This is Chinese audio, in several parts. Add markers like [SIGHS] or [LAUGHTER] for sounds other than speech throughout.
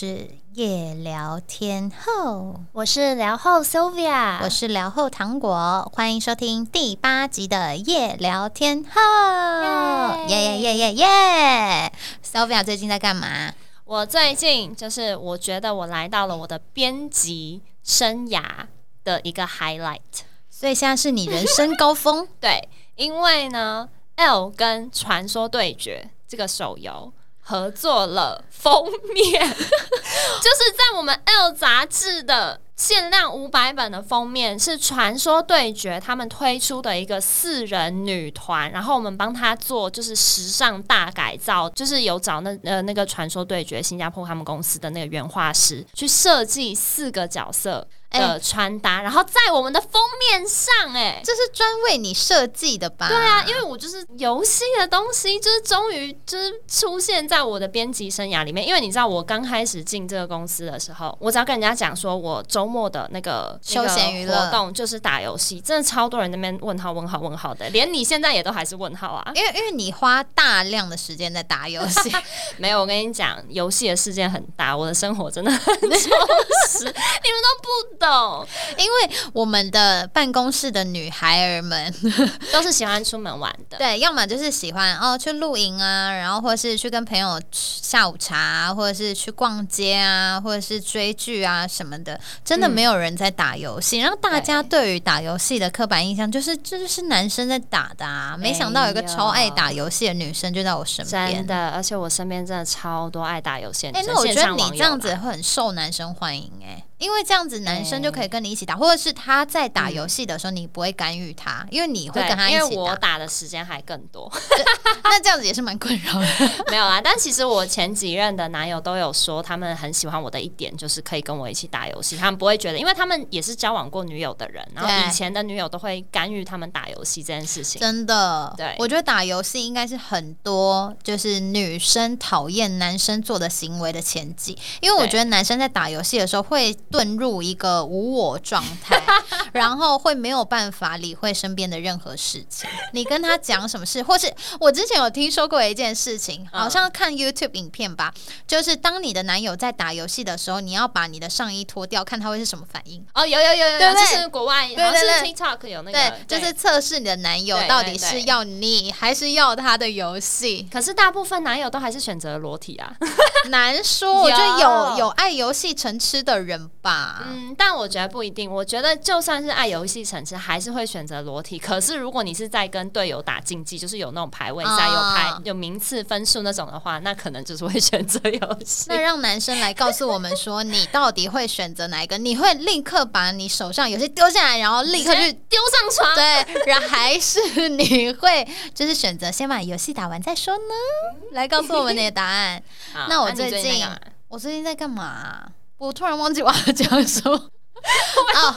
是夜聊天后，我是聊后 Sylvia，我是聊后糖果，欢迎收听第八集的夜聊天后，耶耶耶耶耶！Sylvia 最近在干嘛？我最近就是我觉得我来到了我的编辑生涯的一个 highlight，所以现在是你人生高峰。[LAUGHS] 对，因为呢，L 跟传说对决这个手游。合作了封面，[LAUGHS] 就是在我们 L 杂志的限量五百本的封面，是传说对决他们推出的一个四人女团，然后我们帮他做就是时尚大改造，就是有找那呃那个传说对决新加坡他们公司的那个原画师去设计四个角色。的穿搭，然后在我们的封面上，哎，这是专为你设计的吧？对啊，因为我就是游戏的东西，就是终于就是出现在我的编辑生涯里面。因为你知道，我刚开始进这个公司的时候，我只要跟人家讲说我周末的那个休闲娱乐活动就是打游戏，真的超多人那边问号问号问号的，连你现在也都还是问号啊！因为因为你花大量的时间在打游戏，[LAUGHS] 没有，我跟你讲，游戏的事件很大，我的生活真的很充实，[LAUGHS] 你们都不。懂，因为我们的办公室的女孩儿们 [LAUGHS] 都是喜欢出门玩的，对，要么就是喜欢哦去露营啊，然后或者是去跟朋友下午茶，或者是去逛街啊，或者是追剧啊什么的，真的没有人在打游戏。然后大家对于打游戏的刻板印象就是这就是男生在打的啊，没想到有个超爱打游戏的女生就在我身边，真的，而且我身边真的超多爱打游戏的。哎，那我觉得你这样子会很受男生欢迎哎。因为这样子，男生就可以跟你一起打，或者是他在打游戏的时候，你不会干预他，因为你会跟他一起打。因为我打的时间还更多，[LAUGHS] 那这样子也是蛮困扰的。没有啦，但其实我前几任的男友都有说，他们很喜欢我的一点就是可以跟我一起打游戏，他们不会觉得，因为他们也是交往过女友的人，然后以前的女友都会干预他们打游戏这件事情。真的，对，我觉得打游戏应该是很多就是女生讨厌男生做的行为的前几，因为我觉得男生在打游戏的时候会。遁入一个无我状态，[LAUGHS] 然后会没有办法理会身边的任何事情。你跟他讲什么事，或是我之前有听说过一件事情，好像看 YouTube 影片吧，就是当你的男友在打游戏的时候，你要把你的上衣脱掉，看他会是什么反应。哦，有有有有，这是国外，对对对，TikTok 有那个，对就是测试你的男友到底是要你还是要他的游戏。可是大部分男友都还是选择裸体啊，[LAUGHS] 难说。我觉得有有爱游戏成痴的人。吧，嗯，但我觉得不一定。我觉得就算是爱游戏城市，还是会选择裸体。可是如果你是在跟队友打竞技，就是有那种排位赛、有排有名次分数那种的话，那可能就是会选择游戏。[LAUGHS] 那让男生来告诉我们说，你到底会选择哪一个？你会立刻把你手上游戏丢下来，然后立刻去丢上床？对，然后还是你会就是选择先把游戏打完再说呢？来告诉我们你的答案。[LAUGHS] 那我最近，我最近在干嘛？我突然忘记我要讲什么，[LAUGHS] 啊！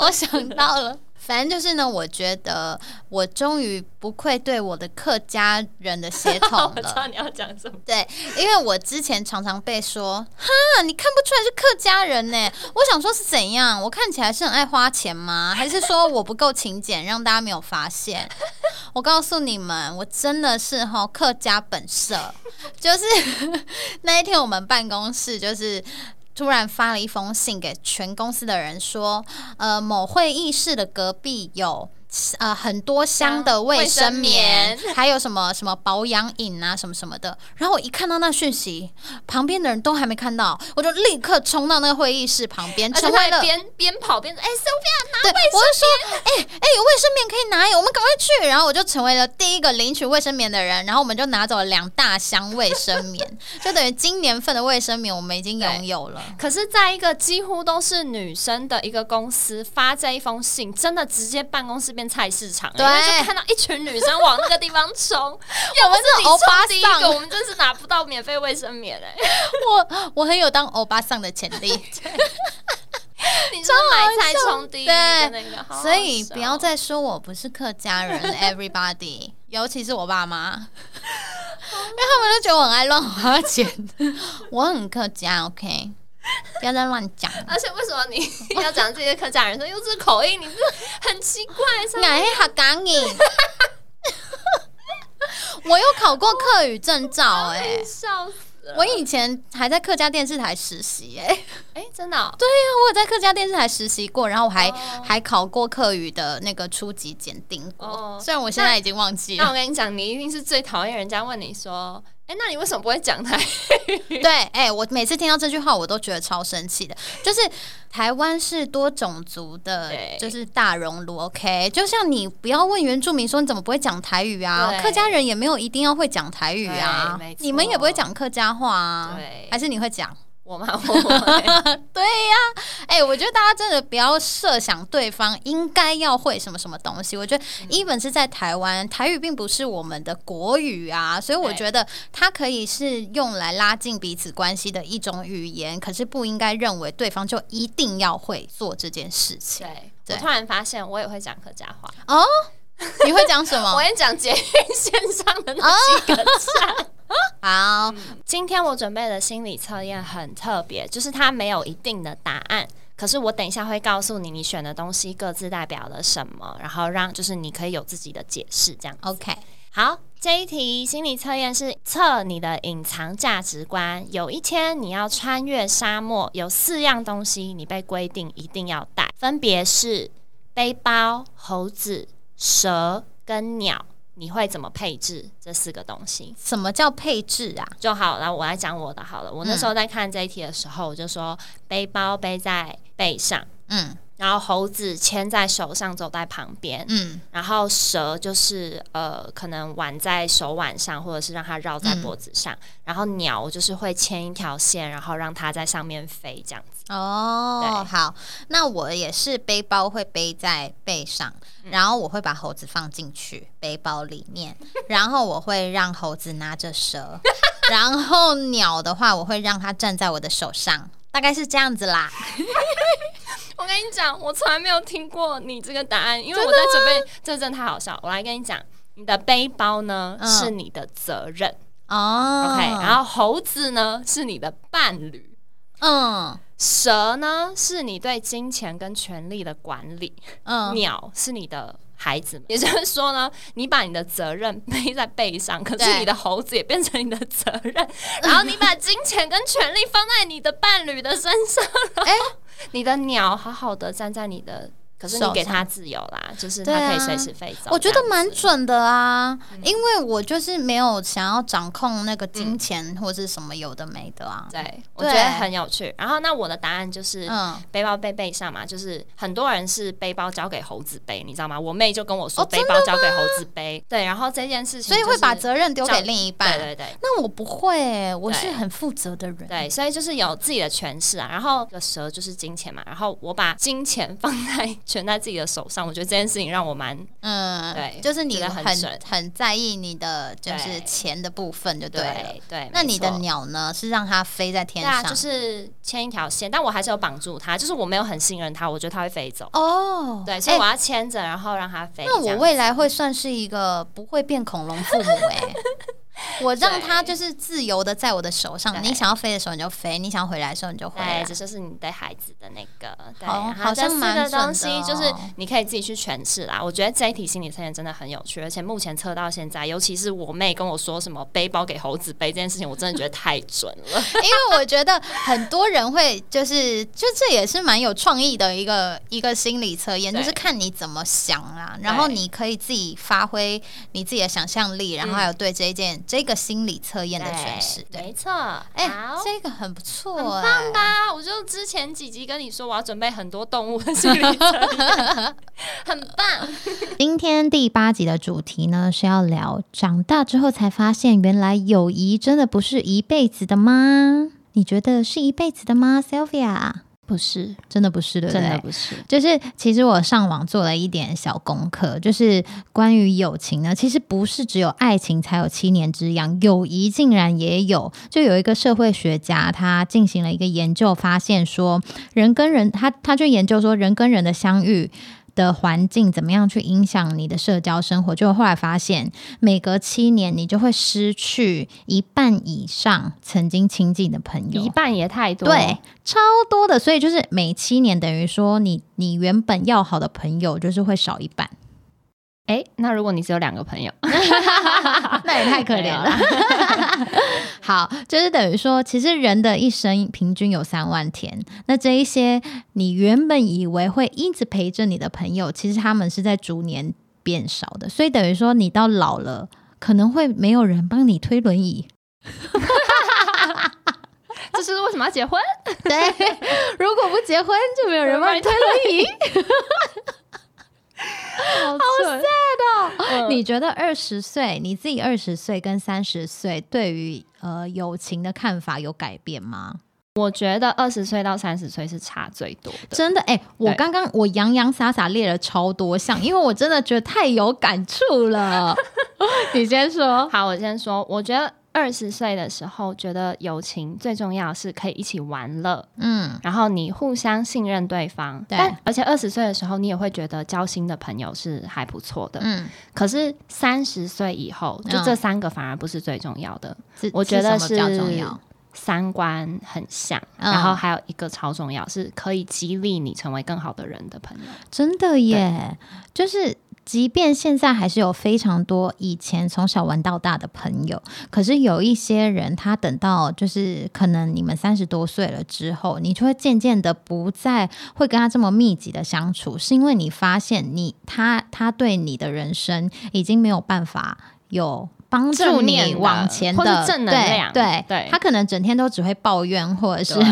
我想到了。反正就是呢，我觉得我终于不愧对我的客家人的血统了。[LAUGHS] 我知道你要讲什么。对，因为我之前常常被说，哈，你看不出来是客家人呢。我想说是怎样？我看起来是很爱花钱吗？还是说我不够勤俭，让大家没有发现？[LAUGHS] 我告诉你们，我真的是哈客家本色。就是那一天我们办公室就是。突然发了一封信给全公司的人，说：“呃，某会议室的隔壁有。”呃，很多箱的卫生棉，[LAUGHS] 还有什么什么保养饮啊，什么什么的。[LAUGHS] 然后我一看到那讯息，旁边的人都还没看到，我就立刻冲到那个会议室旁边，成为了边边跑边哎，Sophia 拿卫生棉，哎哎，有卫生棉可以拿，我们赶快去。然后我就成为了第一个领取卫生棉的人，然后我们就拿走了两大箱卫生棉，[LAUGHS] 就等于今年份的卫生棉我们已经拥有了。可是，在一个几乎都是女生的一个公司发这一封信，真的直接办公室变。菜市场，对，就看到一群女生往那个地方冲。[LAUGHS] 我们是欧巴桑，我们真是拿不到免费卫生棉哎！我我很有当欧巴桑的潜力。[LAUGHS] 你说买菜冲第一的那个，所以不要再说我不是客家人。[LAUGHS] Everybody，尤其是我爸妈，因为他们都觉得我很爱乱花钱。我很客家，OK。[LAUGHS] 不要再乱讲！而且为什么你 [LAUGHS] 要讲这些客家人说用这口音？你这很奇怪。[LAUGHS] 哎，好港语。我有考过客语证照，哎，笑死！了。我以前还在客家电视台实习、哎，哎、真的、哦，我有在客家电视台实习过，然后我还、哦还考过客语的那个初级检定过，哦虽然我现在已经忘记了那我。跟你讲，你一定是最讨厌人家问你说，哎、那你为什么不会讲台？[LAUGHS] 对，哎、我每次听到这句话，我都觉得超生气的。就是台湾是多种族的，就是大熔炉。OK，就像你不要问原住民说你怎么不会讲台语啊？客家人也没有一定要会讲台语啊你们也不会讲客家话啊？对还是你会讲？我吗？[LAUGHS] 对呀、哎、我觉得大家真的不要设想对方应该要会什么什么东西。我觉得嗯，even 是在台湾，台语并不是我们的国语啊，所以我对觉得它可以是用来拉近彼此关系的一种语言，可是不应该认为对方就一定要会做这件事情。对，对我突然发现我也会讲客家话，哦，[LAUGHS] 你会讲什么我么？会讲捷运线上的那几个站。[LAUGHS] 好，今天我准备的心理测验很特别，就是它没有一定的答案。可是我等一下会告诉你，你选的东西各自代表了什么，然后让就是你可以有自己的解释，这样。OK，好，这一题心理测验是测你的隐藏价值观。有一天你要穿越沙漠，有四样东西你被规定一定要带，分别是背包、猴子、蛇跟鸟。你会怎么配置这四个东西？什么叫配置啊？就好了，我来讲我的好了。我那时候在看这一题的时候，我就说背包背在背上，嗯然后猴子牵在手上走在旁边，嗯然后蛇就是呃，可能挽在手腕上，或者是让它绕在脖子上。然后鸟就是会牵一条线，然后让它在上面飞这样子。哦，对好，那我也是背包会背在背上，嗯然后我会把猴子放进去背包里面，[LAUGHS] 然后我会让猴子拿着蛇，[LAUGHS] 然后鸟的话我会让它站在我的手上，大概是这样子啦。[LAUGHS] 我跟你讲，我从来没有听过你这个答案，因为我在准备，这真的太好笑。我来跟你讲，你的背包呢、嗯是你的责任、哦 o k 然后猴子呢是你的伴侣。嗯。蛇呢，是你对金钱跟权力的管理；嗯，鸟是你的孩子们。也就是说呢，你把你的责任背在背上，可是你的猴子也变成你的责任，然后你把金钱跟权力放在你的伴侣的身上，哎。[LAUGHS] 你的鸟好好的站在你的。可是你给他自由啦，就是对啊它可以随时飞走。我觉得蛮准的啊，因为我就是没有想要掌控那个金钱或是什么有的没的啊。对，我觉得很有趣。然后那我的答案就是，嗯，背包背背上嘛，就是很多人是背包交给猴子背，你知道吗？我妹就跟我说哦背包交给猴子背，对，然后这件事情、所以会把责责任丢给另一半。对对对那我不会、欸，我是很负责的人。对，所以就是有自己的诠释啊。然后这个蛇就是金钱嘛，然后我把金钱放在全在自己的手上，我觉得这件事情让我蛮嗯，对就是你很很很在意你的就是钱的部分就对了。对对。那你的鸟呢？是让它飞在天上？啊，就是牵一条线，但我还是有绑住它，就是我没有很信任它，我觉得它会飞走。哦，对，所以欸我要牵着，然后让它飞。那我未来会算是一个不会变恐龙父母哎、[LAUGHS] [LAUGHS] [LAUGHS] [LAUGHS] 我让它就是自由的在我的手上，你想要飞的时候你就飞，你想回来的时候你就回来对，。这就是你对孩子的那个，对，好好像蛮准东西的就是哦你可以自己去诠释啦。我觉得这一题心理测验真的很有趣，而且目前测到现在，尤其是我妹跟我说什么背包给猴子背这件事情，我真的觉得太准了。[LAUGHS] 因为我觉得很多人会就是，就这也是蛮有创意的一个一个心理测验，就是看你怎么想啊，然后你可以自己发挥你自己的想象力，然后还有对这一件、这个心理测验的诠释。对，没错。哎、好。这个很不错、很哎棒吧？我就之前几集跟你说，我要准备很多动物的心理测验，[LAUGHS] 很棒。今天第八集的主题呢是要聊长大之后才发现，原来友谊真的不是一辈子的吗？你觉得是一辈子的吗，Sylvia？不是，真的不是，对不对？不是。就是其实我上网做了一点小功课，就是关于友情呢，其实不是只有爱情才有七年之痒，友谊竟然也有。就有一个社会学家，他进行了一个研究，发现说人跟人，他他就研究说人跟人的相遇。的环境怎么样去影响你的社交生活？就后来发现，每隔七年你就会失去一半以上曾经亲近的朋友，一半也太多，对，超多的，所以就是每七年等于说你你原本要好的朋友就是会少一半。哎，那如果你只有两个朋友，[LAUGHS] 那也太可怜了。[LAUGHS] 好，就是等于说，其实人的一生平均有三万天。那这一些你原本以为会一直陪着你的朋友，其实他们是在逐年变少的。所以等于说，你到老了，可能会没有人帮你推轮椅。[LAUGHS] 这是为什么要结婚？对，如果不结婚，就没有人帮你推轮椅。[LAUGHS] 好 sad 哦！你觉得二十岁，你自己二十岁跟三十岁对于呃友情的看法有改变吗？我觉得二十岁到三十岁是差最多的。真的哎，我刚刚我洋洋洒洒列了超多项，因为我真的觉得太有感触了。[LAUGHS] 你先说，好，我先说，我觉得。二十岁的时候，觉得友情最重要是可以一起玩乐，嗯，然后你互相信任对方，对，而且二十岁的时候，你也会觉得交心的朋友是还不错的，嗯。可是三十岁以后，就这三个反而不是最重要的，我觉得是三观很像，然后还有一个超重要，是可以激励你成为更好的人的朋友，真的耶，就是。即便现在还是有非常多以前从小玩到大的朋友，可是有一些人，他等到就是可能你们三十多岁了之后，你就会渐渐的不再会跟他这么密集的相处，是因为你发现你他他对你的人生已经没有办法有帮助你往前的正能量，对对，他可能整天都只会抱怨，或者是。[LAUGHS]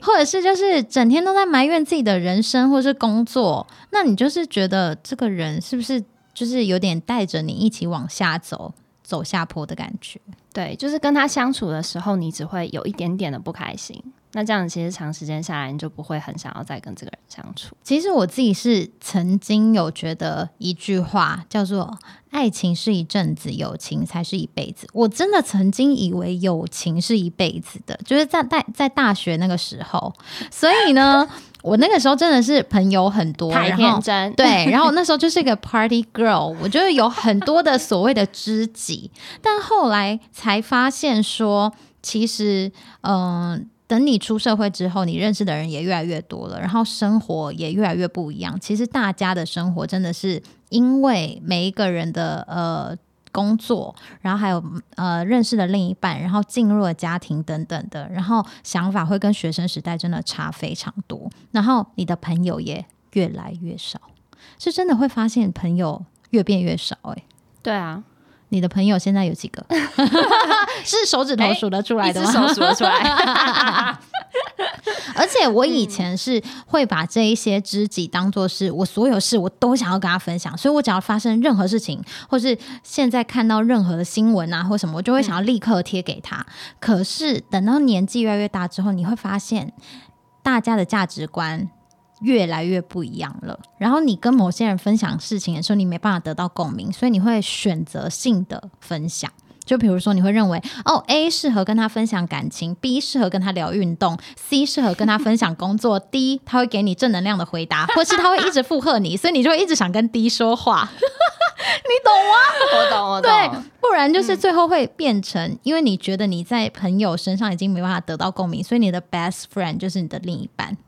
或者是就是整天都在埋怨自己的人生或是工作，那你就是觉得这个人是不是就是有点带着你一起往下走，走下坡的感觉？对，就是跟他相处的时候，你只会有一点点的不开心。那这样其实长时间下来，你就不会很想要再跟这个人相处。其实我自己是曾经有觉得一句话叫做“爱情是一阵子，友情才是一辈子”。我真的曾经以为友情是一辈子的，就是在在在大学那个时候。所以呢，我那个时候真的是朋友很多，太天真。对，然后那时候就是一个 party girl，我觉得有很多的所谓的知己。但后来才发现说，其实嗯。等你出社会之后，你认识的人也越来越多了，然后生活也越来越不一样。其实大家的生活真的是因为每一个人的呃工作，然后还有呃认识的另一半，然后进入了家庭等等的，然后想法会跟学生时代真的差非常多。然后你的朋友也越来越少，是真的会发现朋友越变越少。哎，对啊。你的朋友现在有几个？[LAUGHS] [LAUGHS] 是手指头数得出来的吗？手数得出来。[LAUGHS] 而且我以前是会把这一些知己当做是我所有事我都想要跟他分享，所以我只要发生任何事情，或是现在看到任何的新闻啊或什么，我就会想要立刻贴给他。可是等到年纪越来越大之后，你会发现大家的价值观。越来越不一样了。然后你跟某些人分享事情的时候，你没办法得到共鸣，所以你会选择性的分享。就比如说，你会认为哦，A 适合跟他分享感情，B 适合跟他聊运动，C 适合跟他分享工作，[LAUGHS] D 他会给你正能量的回答，或是他会一直附和你，所以你就会一直想跟 D 说话。[LAUGHS] 你懂吗？我懂，我懂。对，不然就是最后会变成，因为你觉得你在朋友身上已经没办法得到共鸣，所以你的 best friend 就是你的另一半。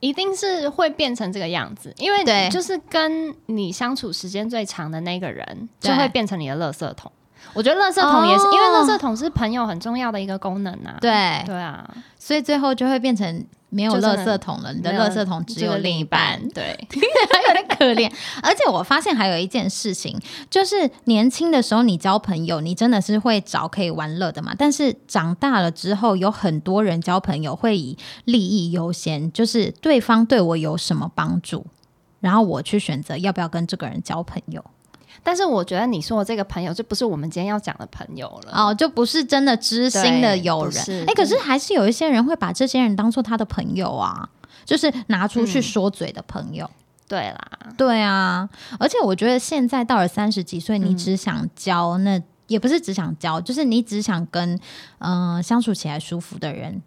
一定是会变成这个样子，因为就是跟你相处时间最长的那个人，就会变成你的垃圾桶。我觉得垃圾桶也是，因为垃圾桶是朋友很重要的一个功能啊。对对啊，所以最后就会变成。没有垃圾桶了，你的垃圾桶只有另一半，对，[LAUGHS] 有点可怜。而且我发现还有一件事情，就是年轻的时候你交朋友，你真的是会找可以玩乐的嘛。但是长大了之后，有很多人交朋友会以利益优先，就是对方对我有什么帮助，然后我去选择要不要跟这个人交朋友。但是我觉得你说的这个朋友就不是我们今天要讲的朋友了哦，就不是真的知心的友人。哎，可是还是有一些人会把这些人当做他的朋友啊，就是拿出去说嘴的朋友。对啦，对啊。而且我觉得现在到了三十几岁，你只想交那也不是只想交，就是你只想跟嗯相处起来舒服的人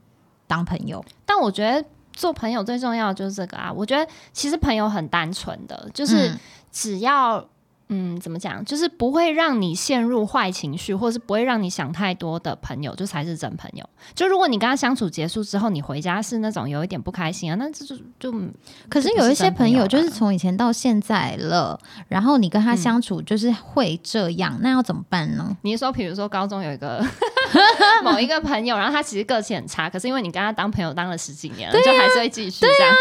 当朋友。但我觉得做朋友最重要的就是这个啊。我觉得其实朋友很单纯的，就是只要。嗯，怎么讲？就是不会让你陷入坏情绪，或是不会让你想太多的朋友，就才是真朋友。就如果你跟他相处结束之后，你回家是那种有一点不开心啊，那这就就可是有一些朋友就是从以前到现在了，然后你跟他相处就是会这样，那要怎么办呢？你说，比如说高中有一个 [LAUGHS] 某一个朋友，然后他其实个性很差，可是因为你跟他当朋友当了十几年了，就还是会继续这样。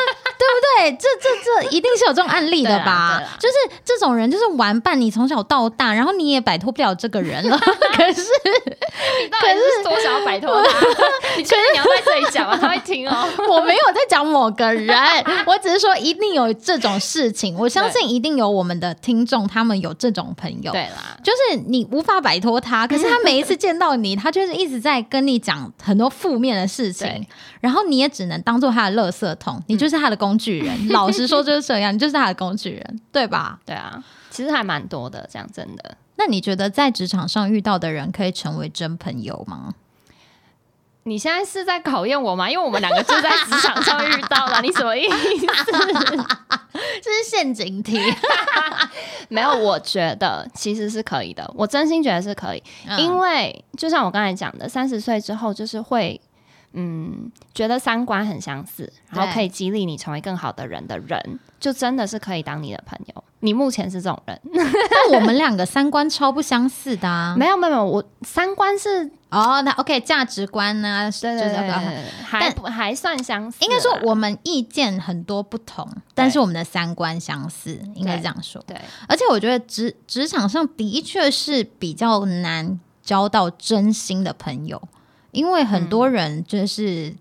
对，这这这一定是有这种案例的吧？就是这种人就是玩伴，你从小到大，然后你也摆脱不了这个人了。[LAUGHS] 可是，[LAUGHS] 可是多想要摆脱他？[LAUGHS] 你确定你要在这里讲吗？他会听哦。我没有在讲某个人，我只是说一定有这种事情。我相信一定有我们的听众，他们有这种朋友。对啦，就是你无法摆脱他，可是他每一次见到你，他就是一直在跟你讲很多负面的事情，然后你也只能当做他的垃圾桶，你就是他的工具人。老实说就是这样，你就是他的工具人，对吧？对啊，其实还蛮多的，这样真的。那你觉得在职场上遇到的人可以成为真朋友吗？你现在是在考验我吗？因为我们两个就在职场上遇到了，你什么意思？[LAUGHS] 这是陷阱题。[LAUGHS] 没有，我觉得其实是可以的，我真心觉得是可以，因为就像我刚才讲的，三十岁之后就是会。嗯，觉得三观很相似，然后可以激励你成为更好的人的人，就真的是可以当你的朋友。你目前是这种人，[LAUGHS] 那我们两个三观超不相似的啊！没有没有，我三观是哦，那 OK，价值观呢？对对对，还还算相似。应该说我们意见很多不同，但是我们的三观相似，应该这样说。对，而且我觉得职职场上的确是比较难交到真心的朋友。因为很多人就是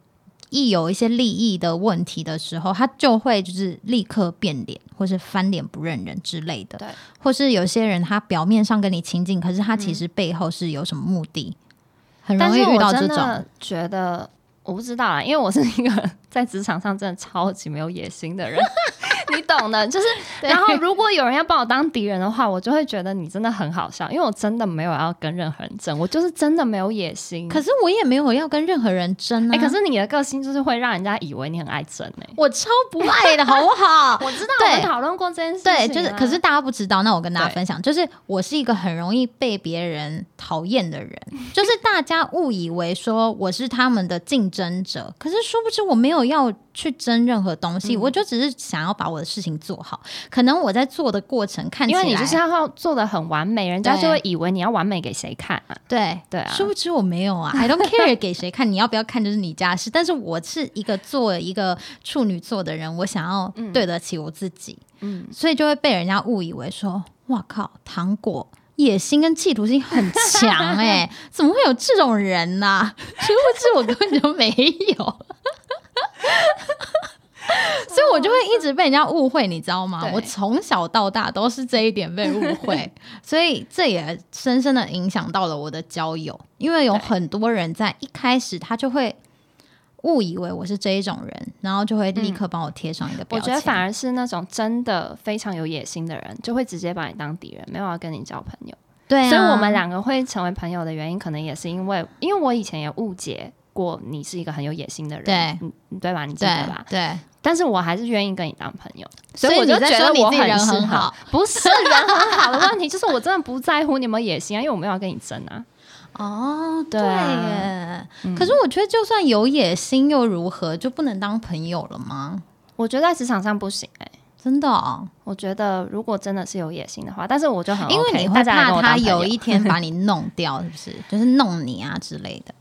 一有一些利益的问题的时候，他就会就是立刻变脸，或是翻脸不认人之类的。对，或是有些人他表面上跟你亲近，可是他其实背后是有什么目的，很容易遇到这种。觉得我不知道啊，因为我是一个 [LAUGHS] 在职场上真的超级没有野心的人。你懂的，就是，然后如果有人要把我当敌人的话，我就会觉得你真的很好笑，因为我真的没有要跟任何人争，我就是真的没有野心。可是我也没有要跟任何人争啊。可是你的个性就是会让人家以为你很爱争哎，我超不爱的，好不好？[LAUGHS] 我知道，我们讨论过这件事。对，就是，可是大家不知道，那我跟大家分享，就是我是一个很容易被别人讨厌的人，就是大家误以为说我是他们的竞争者，可是殊不知我没有要。去争任何东西，我就只是想要把我的事情做好。可能我在做的过程看起来，因为你就是要做的很完美，人家就会以为你要完美给谁看啊？对对啊，殊不知我没有啊，I don't care [LAUGHS] 给谁看，你要不要看就是你家事。但是我是一个做一个处女座的人，我想要对得起我自己，嗯，所以就会被人家误以为说，哇靠，糖果野心跟企图心很强哎，[LAUGHS] 怎么会有这种人呢？殊不知我根本就没有。[LAUGHS] 所以，我就会一直被人家误会，你知道吗？我从小到大都是这一点被误会，[LAUGHS] 所以这也深深的影响到了我的交友。因为有很多人在一开始他就会误以为我是这一种人，然后就会立刻帮我贴上一个标签。我觉得反而是那种真的非常有野心的人，就会直接把你当敌人，没有要跟你交朋友。对，所以我们两个会成为朋友的原因，可能也是因为，因为我以前也误解。过你是一个很有野心的人，对，对吧？你记得吧？对，但是我还是愿意跟你当朋友，所以我就觉得我人很好，不是人很好的问题，就是我真的不在乎你有没有野心啊，因为我没有跟你争啊。哦，对耶。可是我觉得，就算有野心又如何，就不能当朋友了吗？我觉得在职场上不行哎，真的。哦我觉得如果真的是有野心的话，但是我就很因为你会怕他有一天把你弄掉，是不是？就是弄你啊之类的。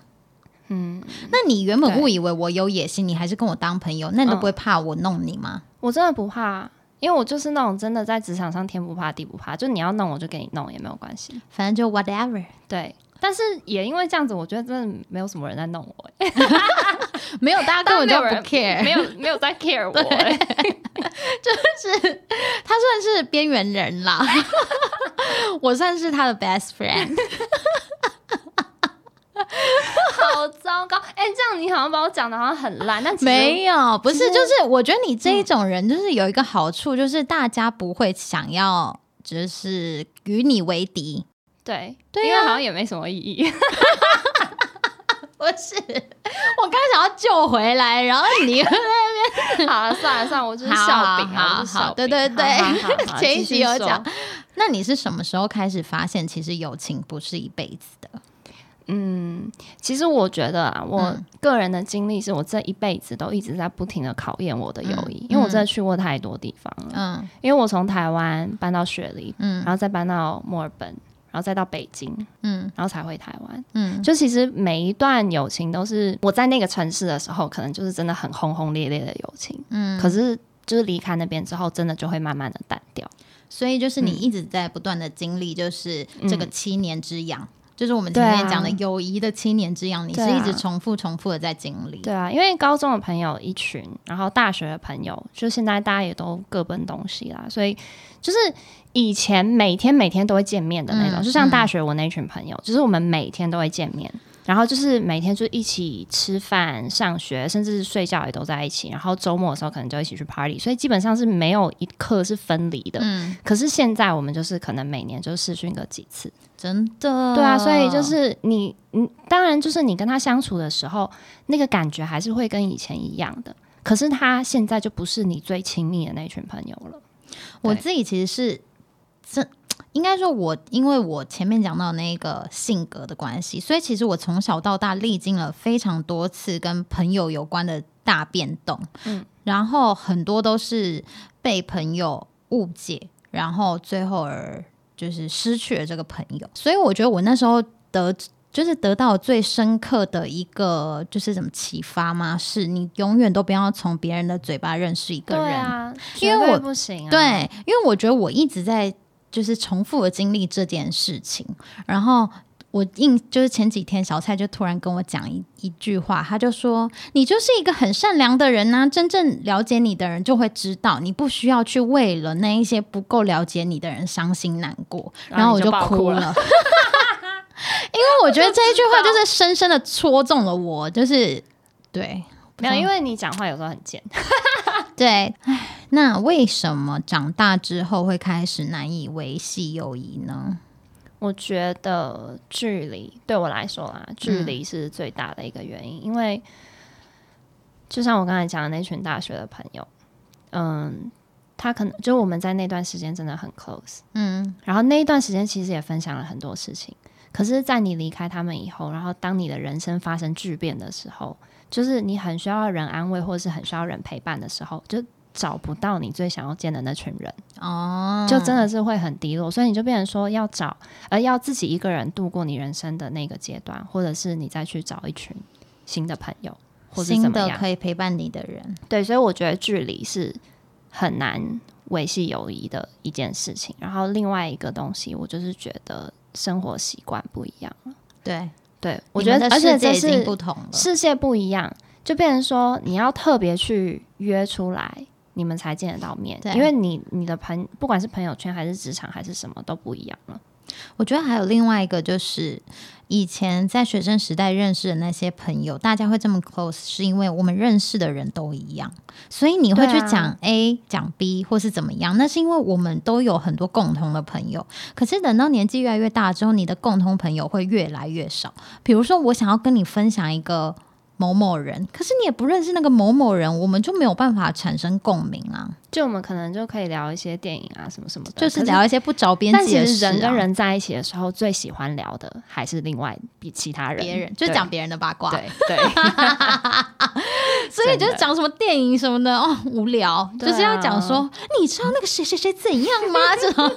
嗯，那你原本误以为我有野心，你还是跟我当朋友，那你都不会怕我弄你吗？我真的不怕，因为我就是那种真的在职场上天不怕地不怕，就你要弄我就给你弄也没有关系，反正就 whatever。对，但是也因为这样子，我觉得真的没有什么人在弄我，[LAUGHS] 没有，大家根本就不 care，没有 [LAUGHS] 没有在 care 我，[LAUGHS] 就是他算是边缘人啦，我算是他的 best friend。好糟糕！哎，这样你好像把我讲的好像很烂，那没有，不是，就是我觉得你这一种人，就是有一个好处，就是大家不会想要，就是与你为敌。对，对，因为好像也没什么意义。[LAUGHS] 不是，我刚想要救回来，然后你在那边，[LAUGHS] 好了，算了算了，我就是笑柄啊，好，对对对，前一集有讲。那你是什么时候开始发现，其实友情不是一辈子的？嗯，其实我觉得啊，我个人的经历是我这一辈子都一直在不停的考验我的友谊，因为我真的去过太多地方了。嗯，因为我从台湾搬到雪梨，嗯，然后再搬到墨尔本，然后再到北京，嗯，然后才回台湾，嗯，就其实每一段友情都是我在那个城市的时候，可能就是真的很轰轰烈烈的友情，嗯，可是就是离开那边之后，真的就会慢慢的淡掉。所以就是你一直在不断的经历，就是这个七年之痒。就是我们前面讲的友谊的七年之痒，你是一直重复、重复的在经历。对啊，因为高中的朋友一群，然后大学的朋友，就现在大家也都各奔东西啦，所以就是以前每天每天都会见面的那种，就像大学我那群朋友，就是我们每天都会见面。然后就是每天就一起吃饭、上学，甚至是睡觉也都在一起。然后周末的时候可能就一起去 party，所以基本上是没有一刻是分离的。嗯。可是现在我们就是可能每年就试训个几次，真的。对啊，所以就是你，你当然就是你跟他相处的时候，那个感觉还是会跟以前一样的。可是他现在就不是你最亲密的那群朋友了。我自己其实是这。应该说，我因为我前面讲到那个性格的关系，所以其实我从小到大历经了非常多次跟朋友有关的大变动，嗯，然后很多都是被朋友误解，然后最后而就是失去了这个朋友。所以我觉得我那时候得就是得到最深刻的一个就是什么启发吗？是你永远都不要从别人的嘴巴认识一个人，因为我不行，对，因为我觉得我一直在。就是重复的经历这件事情，然后我印就是前几天小蔡就突然跟我讲一一句话，他就说：“你就是一个很善良的人呐，真正了解你的人就会知道，你不需要去为了那一些不够了解你的人伤心难过。[LAUGHS] ”然后我就哭了，因为我觉得这一句话就是深深的戳中了我，就是对，没有，因为你讲话有时候很贱。[LAUGHS] [LAUGHS] 对，那为什么长大之后会开始难以维系友谊呢？我觉得距离对我来说啊，距离是最大的一个原因。因为就像我刚才讲的那群大学的朋友，嗯，他可能就我们在那段时间真的很 close，嗯，然后那一段时间其实也分享了很多事情。可是，在你离开他们以后，然后当你的人生发生巨变的时候。就是你很需要人安慰，或是很需要人陪伴的时候，就找不到你最想要见的那群人哦，就真的是会很低落。所以你就变成说要找，而要自己一个人度过你人生的那个阶段，或者是你再去找一群新的朋友，或者新的可以陪伴你的人。对，所以我觉得距离是很难维系友谊的一件事情。然后另外一个东西，我就是觉得生活习惯不一样了。对。对，我觉得，而且这是不同世界不一样，就变成说你要特别去约出来，你们才见得到面。因为你你的朋，不管是朋友圈还是职场还是什么，都不一样了。我觉得还有另外一个就是。以前在学生时代认识的那些朋友，大家会这么 close，是因为我们认识的人都一样，所以你会去讲 A 讲 B 或是怎么样，那是因为我们都有很多共同的朋友。可是等到年纪越来越大之后，你的共同朋友会越来越少。比如说，我想要跟你分享一个。某某人，可是你也不认识那个某某人，我们就没有办法产生共鸣啊。就我们可能就可以聊一些电影啊，什么什么的，就是聊一些不着边际的事。人跟人在一起的时候，最喜欢聊的还是另外比其他人，别人就讲别人的八卦。对对，[LAUGHS] 所以就是讲什么电影什么的哦，无聊，就是要讲说，你知道那个谁谁谁怎样吗？这种。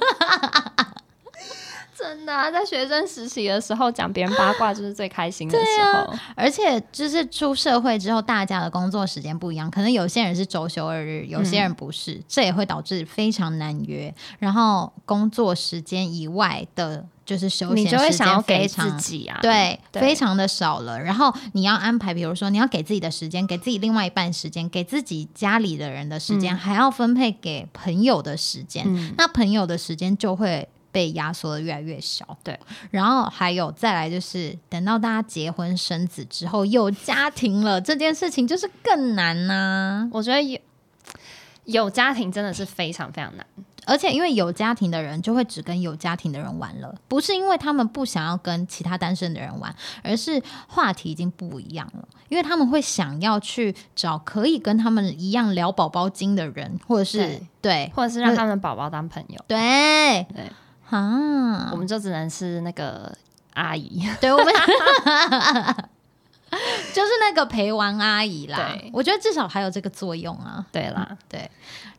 真的，在学生实习的时候讲别人八卦就是最开心的时候。而且就是出社会之后，大家的工作时间不一样，可能有些人是周休二日，有些人不是，这也会导致非常难约。然后工作时间以外的，就是休闲时间非常对，非常的少了。然后你要安排，比如说你要给自己的时间，给自己另外一半时间，给自己家里的人的时间，还要分配给朋友的时间，那朋友的时间就会。被压缩的越来越小，对。然后还有再来就是，等到大家结婚生子之后有家庭了，这件事情就是更难呐。我觉得有有家庭真的是非常非常难，而且因为有家庭的人就会只跟有家庭的人玩了，不是因为他们不想要跟其他单身的人玩，而是话题已经不一样了。因为他们会想要去找可以跟他们一样聊宝宝经的人，或者是对，或者是让他们宝宝当朋友，对对。啊我，们就只能是那个阿姨。[LAUGHS] 对我们 [LAUGHS] 就是那个陪玩阿姨啦对。我觉得至少还有这个作用啊。对啦，对，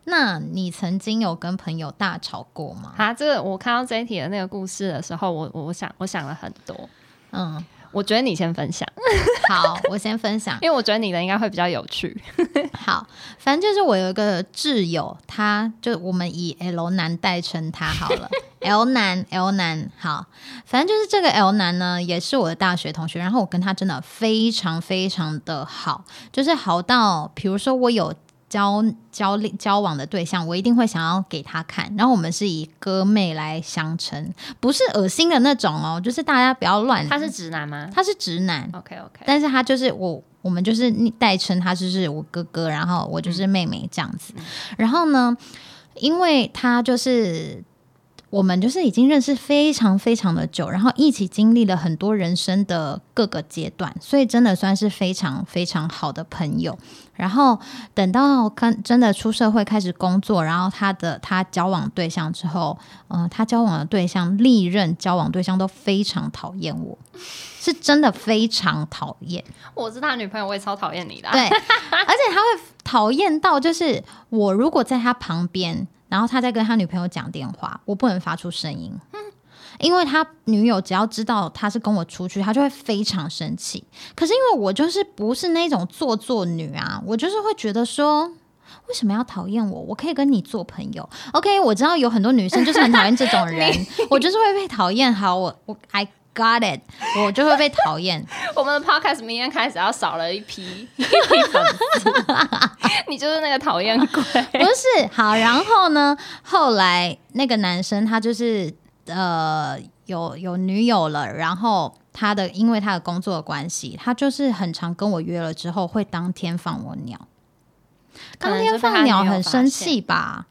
那你曾经有跟朋友大吵过吗？啊，这个我看到这一题的那个故事的时候，我我我想我想了很多。嗯，我觉得你先分享，[LAUGHS] 好，我先分享。因为我觉得你的应该会比较有趣。[LAUGHS] 好，反正就是我有一个挚友，他就我们以 L 男代称他好了，L [LAUGHS] 男 L 男好，反正就是这个 L 男呢，也是我的大学同学，然后我跟他真的非常非常的好，就是好到比如说我有。交交交往的对象，我一定会想要给他看，然后我们是以哥妹来相称，不是恶心的那种哦，就是大家不要乱。他是直男吗他是直男，？OK OK，但是他就是我，我们就是代称他就是我哥哥，然后我就是妹妹这样子。然后呢，因为他就是我们就是已经认识非常非常的久，然后一起经历了很多人生的各个阶段，所以真的算是非常非常好的朋友。然后等到跟真的出社会开始工作，然后他的他交往对象之后，嗯、他交往的对象历任交往对象都非常讨厌我，是真的非常讨厌。我是他女朋友，我也超讨厌你的啊。对，而且他会讨厌到，就是我如果在他旁边，然后他在跟他女朋友讲电话，我不能发出声音。因为他女友只要知道他是跟我出去，他就会非常生气。可是因为我就是不是那种做作女啊，我就是会觉得说，为什么要讨厌我？我可以跟你做朋友。OK，我知道有很多女生就是很讨厌这种人，[LAUGHS] 我就是会被讨厌。好，我我 I got it，我就会被讨厌。[LAUGHS] 我们的 podcast 明天开始要少了一批 [LAUGHS] 一批粉丝，你就是那个讨厌鬼。[LAUGHS] 不是好，然后呢？后来那个男生他就是呃有有女友了，然后他的因为他的工作的关系，他就是很常跟我约了之后会当天放我鸟，当天放鸟很生气吧？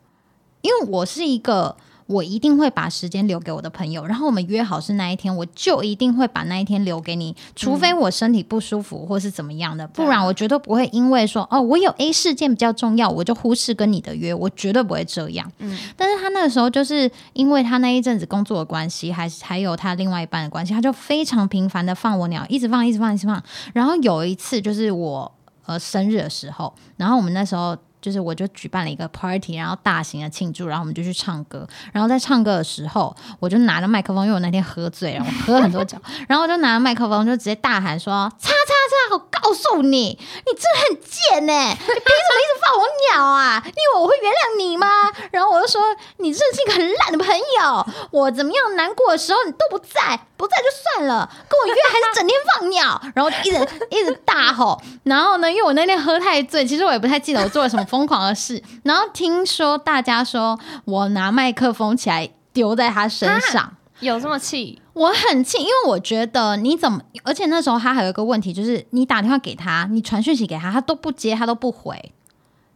因为我是一个。我一定会把时间留给我的朋友，然后我们约好是那一天，我就一定会把那一天留给你，除非我身体不舒服或是怎么样的，不然我绝对不会因为说哦，我有 A 事件比较重要，我就忽视跟你的约，我绝对不会这样。嗯但是他那个时候就是因为他那一阵子工作的关系，还是还有他另外一半的关系，他就非常频繁的放我鸟，一直放，一直放，一直放。然后有一次就是我呃生日的时候，然后我们那时候。就是我就举办了一个 party，然后大型的庆祝，然后我们就去唱歌。然后在唱歌的时候，我就拿着麦克风，因为我那天喝醉了，我喝了很多酒，[LAUGHS] 然后我就拿着麦克风就直接大喊说：“叉叉叉！我告诉你，你真的很贱呢、[LAUGHS] 你凭什么一直放我鸟啊？你以为我会原谅你吗？”然后我就说：“你真是一个很烂的朋友，我怎么样难过的时候你都不在，不在就算了，跟我约还是整天放鸟。[LAUGHS] ”然后就一直一直大吼。然后呢，因为我那天喝太醉，其实我也不太记得我做了什么疯狂的事。然后听说大家说我拿麦克风起来丢在他身上。有这么气？我很气，因为我觉得你怎么，而且那时候他还有一个问题，就是你打电话给他，你传讯息给他，他都不接，他都不回。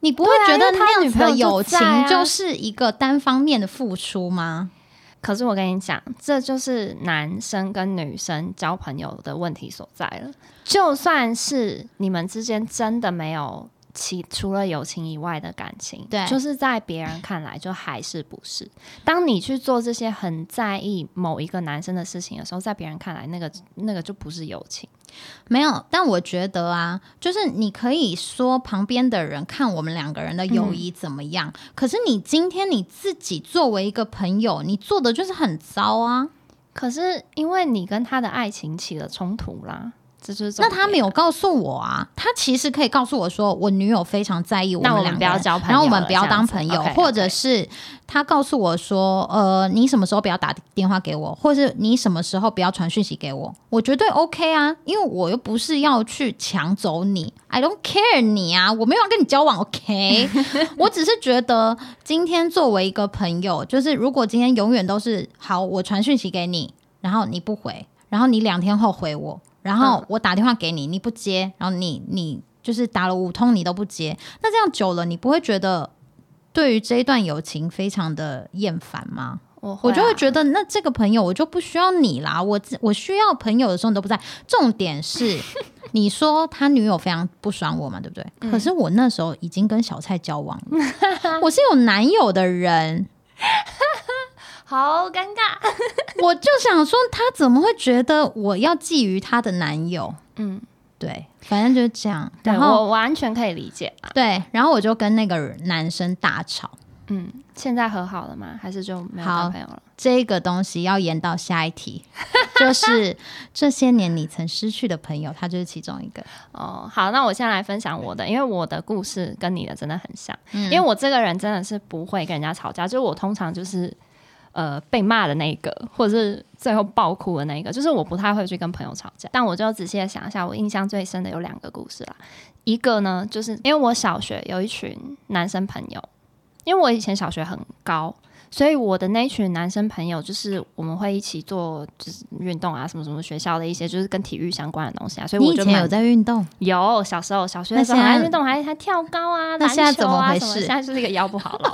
你不会觉得他那样子的女朋友友情就是一个单方面的付出吗？可是我跟你讲，这就是男生跟女生交朋友的问题所在了。就算是你们之间真的没有其除了友情以外的感情，对就是在别人看来就还是不是。当你去做这些很在意某一个男生的事情的时候，在别人看来，那个那个就不是友情。没有，但我觉得啊，就是你可以说旁边的人看我们两个人的友谊怎么样，可是你今天你自己作为一个朋友，你做的就是很糟啊。可是因为你跟他的爱情起了冲突啦，这就是那他没有告诉我啊，他其实可以告诉我说，我女友非常在意我们两个人不要交朋友然后我们不要当朋友或者是他告诉我说，呃，你什么时候不要打电话给我，或是你什么时候不要传讯息给我，我绝对 OK 啊，因为我又不是要去抢走你，I don't care 你啊，我没有要跟你交往，OK，[LAUGHS] 我只是觉得今天作为一个朋友，就是如果今天永远都是好，我传讯息给你，然后你不回，然后你两天后回我，然后嗯我打电话给你，你不接，然后你你就是打了五通你都不接，那这样久了，你不会觉得对于这一段友情非常的厌烦吗？我我就会。觉得，那这个朋友我就不需要你啦。我我需要朋友的时候你都不在。重点是，[LAUGHS] 你说他女友非常不爽我嘛，对不对？嗯可是我那时候已经跟小蔡交往了，我是有男友的人。[LAUGHS] 好尴尬。[LAUGHS] 我就想说，她怎么会觉得我要觊觎她的男友？嗯，对，反正就是这样。对然后我完全可以理解啊。对，然后我就跟那个男生大吵。嗯，现在和好了吗？还是就没有好朋友了？这个东西要延到下一题，[LAUGHS] 就是这些年你曾失去的朋友，他就是其中一个。[LAUGHS] 哦，好，那我先来分享我的，因为我的故事跟你的真的很像。嗯因为我这个人真的是不会跟人家吵架，就是我通常就是呃被骂的那一个，或者是最后爆哭的那一个，就是我不太会去跟朋友吵架。但我就仔细的想一下，我印象最深的有两个故事啦。一个呢，就是因为我小学有一群男生朋友，因为我以前小学很高。所以我的那群男生朋友，就是我们会一起做就是运动啊，什么什么学校的一些就是跟体育相关的东西啊。所以我就以前有在运动？有小时候小学的时候那现在很爱运动，还还跳高啊，篮那现在怎球啊什么现在就是一个腰不好了。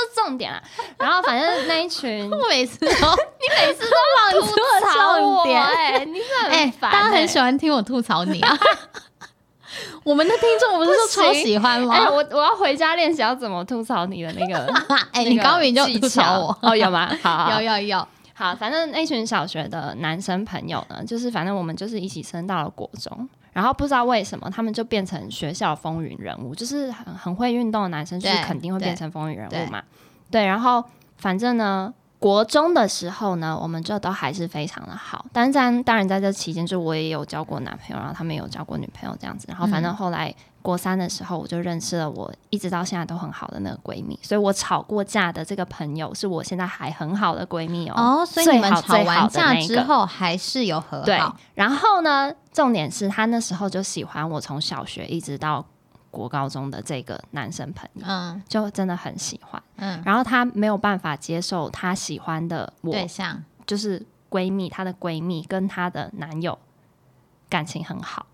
好，不是重点啊。然后反正那一群，[LAUGHS] 我每次都 [LAUGHS] 你每次都忘吐槽我。哎、你很哎、烦、大家很哎喜欢听我吐槽你啊。[LAUGHS] 我们的听众不是说超喜欢吗？哎、我我要回家练习要怎么吐槽你的那个。哎、那个你高明就技吐槽我，哦，有吗？好好有有有，好，反正那群小学的男生朋友呢，就是反正我们就是一起升到了国中，然后不知道为什么他们就变成学校风云人物，就是很很会运动的男生，就是肯定会变成风云人物嘛。对，然后反正呢，国中的时候呢，我们就都还是非常的好，但是在当然在这期间，就我也有交过男朋友，然后他们也有交过女朋友这样子，然后反正后来。国三的时候，我就认识了我一直到现在都很好的那个闺蜜，所以我吵过架的这个朋友是我现在还很好的闺蜜哦。哦，所以你们吵完架之后还是有和对好，，然后呢，重点是她那时候就喜欢我，从小学一直到国高中的这个男生朋友，嗯就真的很喜欢。嗯，然后她没有办法接受她喜欢的我，对象就是闺蜜，她的闺蜜跟她的男友感情很好。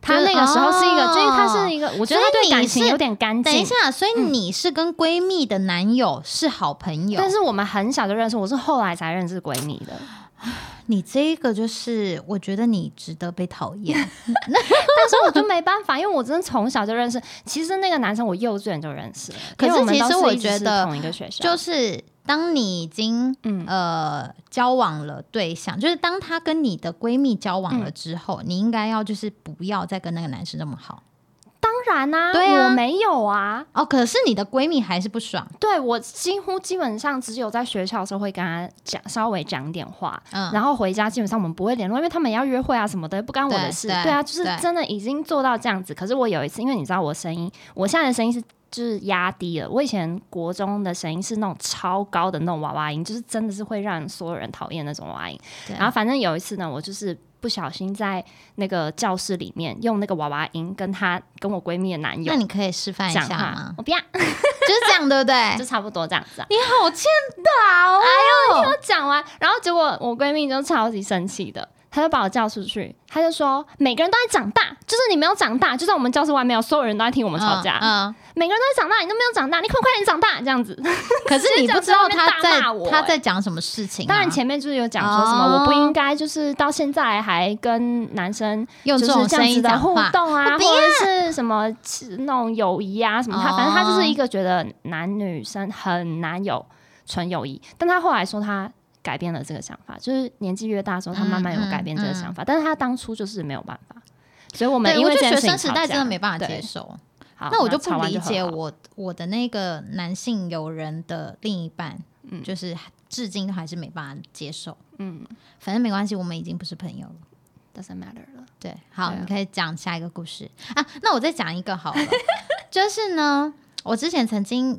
她就是那个时候是一个，哦就因为她是一个，我觉得他对感情有点干净。等一下，所以你是跟闺蜜的男友是好朋友，但是我们很小就认识，我是后来才认识闺蜜的。[SIGHS] 你这个就是，我觉得你值得被讨厌。[LAUGHS] [LAUGHS] 但是我就没办法，因为我真的从小就认识。其实那个男生我幼稚园就认识了，可是其实我觉得同一个学校，就是当你已经嗯呃交往了对象，就是当她跟你的闺蜜交往嗯了之后，你应该要就是不要再跟那个男生那么好当然啊，对啊我没有啊。哦。可是你的闺蜜还是不爽，对我几乎基本上只有在学校的时候会跟他讲稍微讲点话，嗯，然后回家基本上我们不会联络，因为他们也要约会啊什么的，不干我的事。对对对啊，就是对真的已经做到这样子。可是我有一次，因为你知道我声音，我现在的声音是就是压低了。我以前国中的声音是那种超高的那种娃娃音，就是真的是会让所有人讨厌那种娃娃音。然后反正有一次呢，我就是不小心在那个教室里面用那个娃娃音跟她跟我闺蜜的男友那你可以示范一下吗，？我不要，就是这样，对不对 [LAUGHS] 就？差不多这样子啊。你好欠打哦！哎呦，你听我讲完，然后结果我闺蜜就超级生气的，她就把我叫出去，他就说每个人都在长大，就是你没有长大，就在我们教室外面有所有人都在听我们吵架，嗯，每个人都在长大，你都没有长大，你快快点长大，这样子。可是你不知道他在他在讲什么事情啊？当然前面就是有讲说什么，哦我不应该就是到现在还跟男生用就是这种声音讲话，互动啊，或者是什么那种友谊啊什么，他哦反正他就是一个觉得男女生很难有纯友谊，但他后来说他改变了这个想法，就是年纪越大的时候，他慢慢有改变这个想法，但是他当初就是没有办法，所以我们，因为学生时代真的没办法接受。好那我就不理解我我的那个男性友人的另一半，嗯就是至今都还是没办法接受。嗯反正没关系，我们已经不是朋友了。doesn't matter 了，对，好，啊你可以讲下一个故事啊。那我再讲一个好了，[LAUGHS] 就是呢，我之前曾经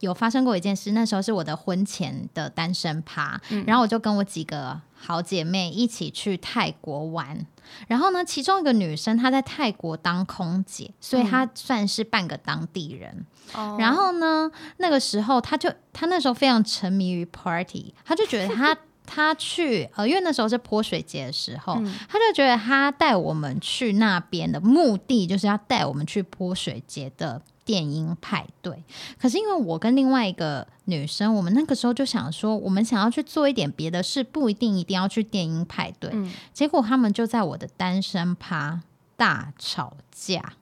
有发生过一件事，那时候是我的婚前的单身趴，嗯然后我就跟我几个好姐妹一起去泰国玩。然后呢，其中一个女生她在泰国当空姐，所以她算是半个当地人。哦然后呢，那个时候她就她那时候非常沉迷于 party，她就觉得她 [LAUGHS] 她去呃，因为那时候是泼水节的时候，嗯他就觉得她带我们去那边的目的就是要带我们去泼水节的电音派对。可是因为我跟另外一个女生，我们那个时候就想说，我们想要去做一点别的事，不一定一定要去电音派对。嗯结果他们就在我的单身趴大吵架。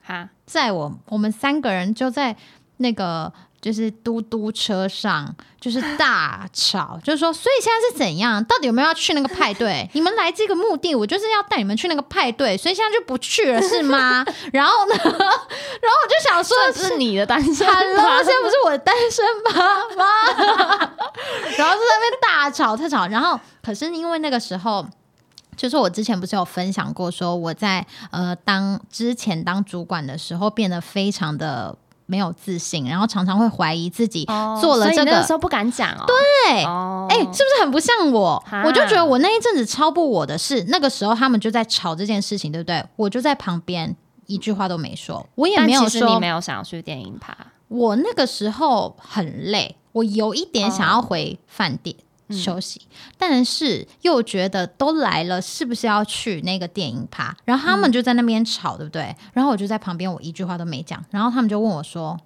哈在我我们三个人就在那个就是嘟嘟车上就是大吵，[LAUGHS] 就是说，所以现在是怎样？到底有没有要去那个派对？[LAUGHS] 你们来这个目的，我就是要带你们去那个派对，所以现在就不去了，是吗？[LAUGHS] 然后呢，然后我就想说，这是你的单身趴，Hello，现在不是我的单身趴吗？然后就在那边大吵特吵，然后可是因为那个时候。就是我之前不是有分享过，说我在呃当之前当主管的时候变得非常的没有自信，然后常常会怀疑自己哦做了这个所以那时候不敢讲哦。对，哦，哎、是不是很不像我？我就觉得我那一阵子超不我的事，那个时候他们就在吵这件事情，对不对？我就在旁边一句话都没说，我也没有说你没有想要去电影趴，我那个时候很累，我有一点想要回饭店。休息，但是又觉得都来了，是不是要去那个电影趴？然后他们就在那边吵，对不对？然后我就在旁边，我一句话都没讲。然后他们就问我说：“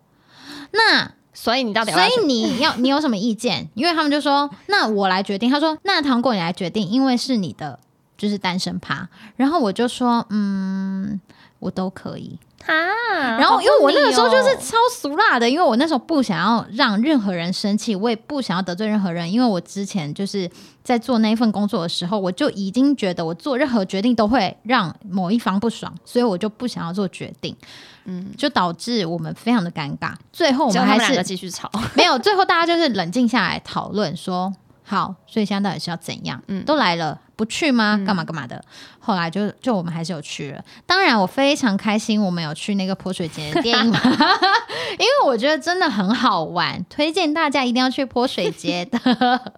那所以你到底要要所以你要 [LAUGHS] 你有什么意见？因为他们就说，那我来决定。他说，那糖果你来决定，因为是你的就是单身趴。然后我就说，嗯，我都可以。啊？然后因为我那个时候就是超俗辣的，因为我那时候不想要让任何人生气，我也不想要得罪任何人，因为我之前就是在做那一份工作的时候，我就已经觉得我做任何决定都会让某一方不爽，所以我就不想要做决定，嗯，就导致我们非常的尴尬。最后我们还是个继续吵，没有，最后大家就是冷静下来讨论说，好，所以现在到底是要怎样？嗯都来了，不去吗？干嘛干嘛的？后来就就我们还是有去了。当然，我非常开心，我们有去那个泼水节的电影，[LAUGHS] 因为我觉得真的很好玩，推荐大家一定要去泼水节的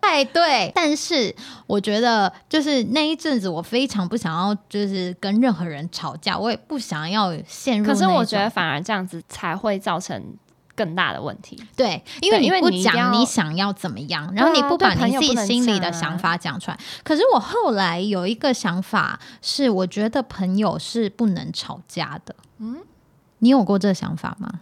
派 [LAUGHS] 对。但是我觉得，就是那一阵子，我非常不想要，就是跟任何人吵架，我也不想要陷入可。是我觉得反而这样子才会造成更大的问题。对，因为对因为你不讲你想要怎么样，然后你不把你自己心里的想法讲出来。可是我后来有一个想法是，我觉得朋友是不能吵架的。嗯，你有过这个想法吗？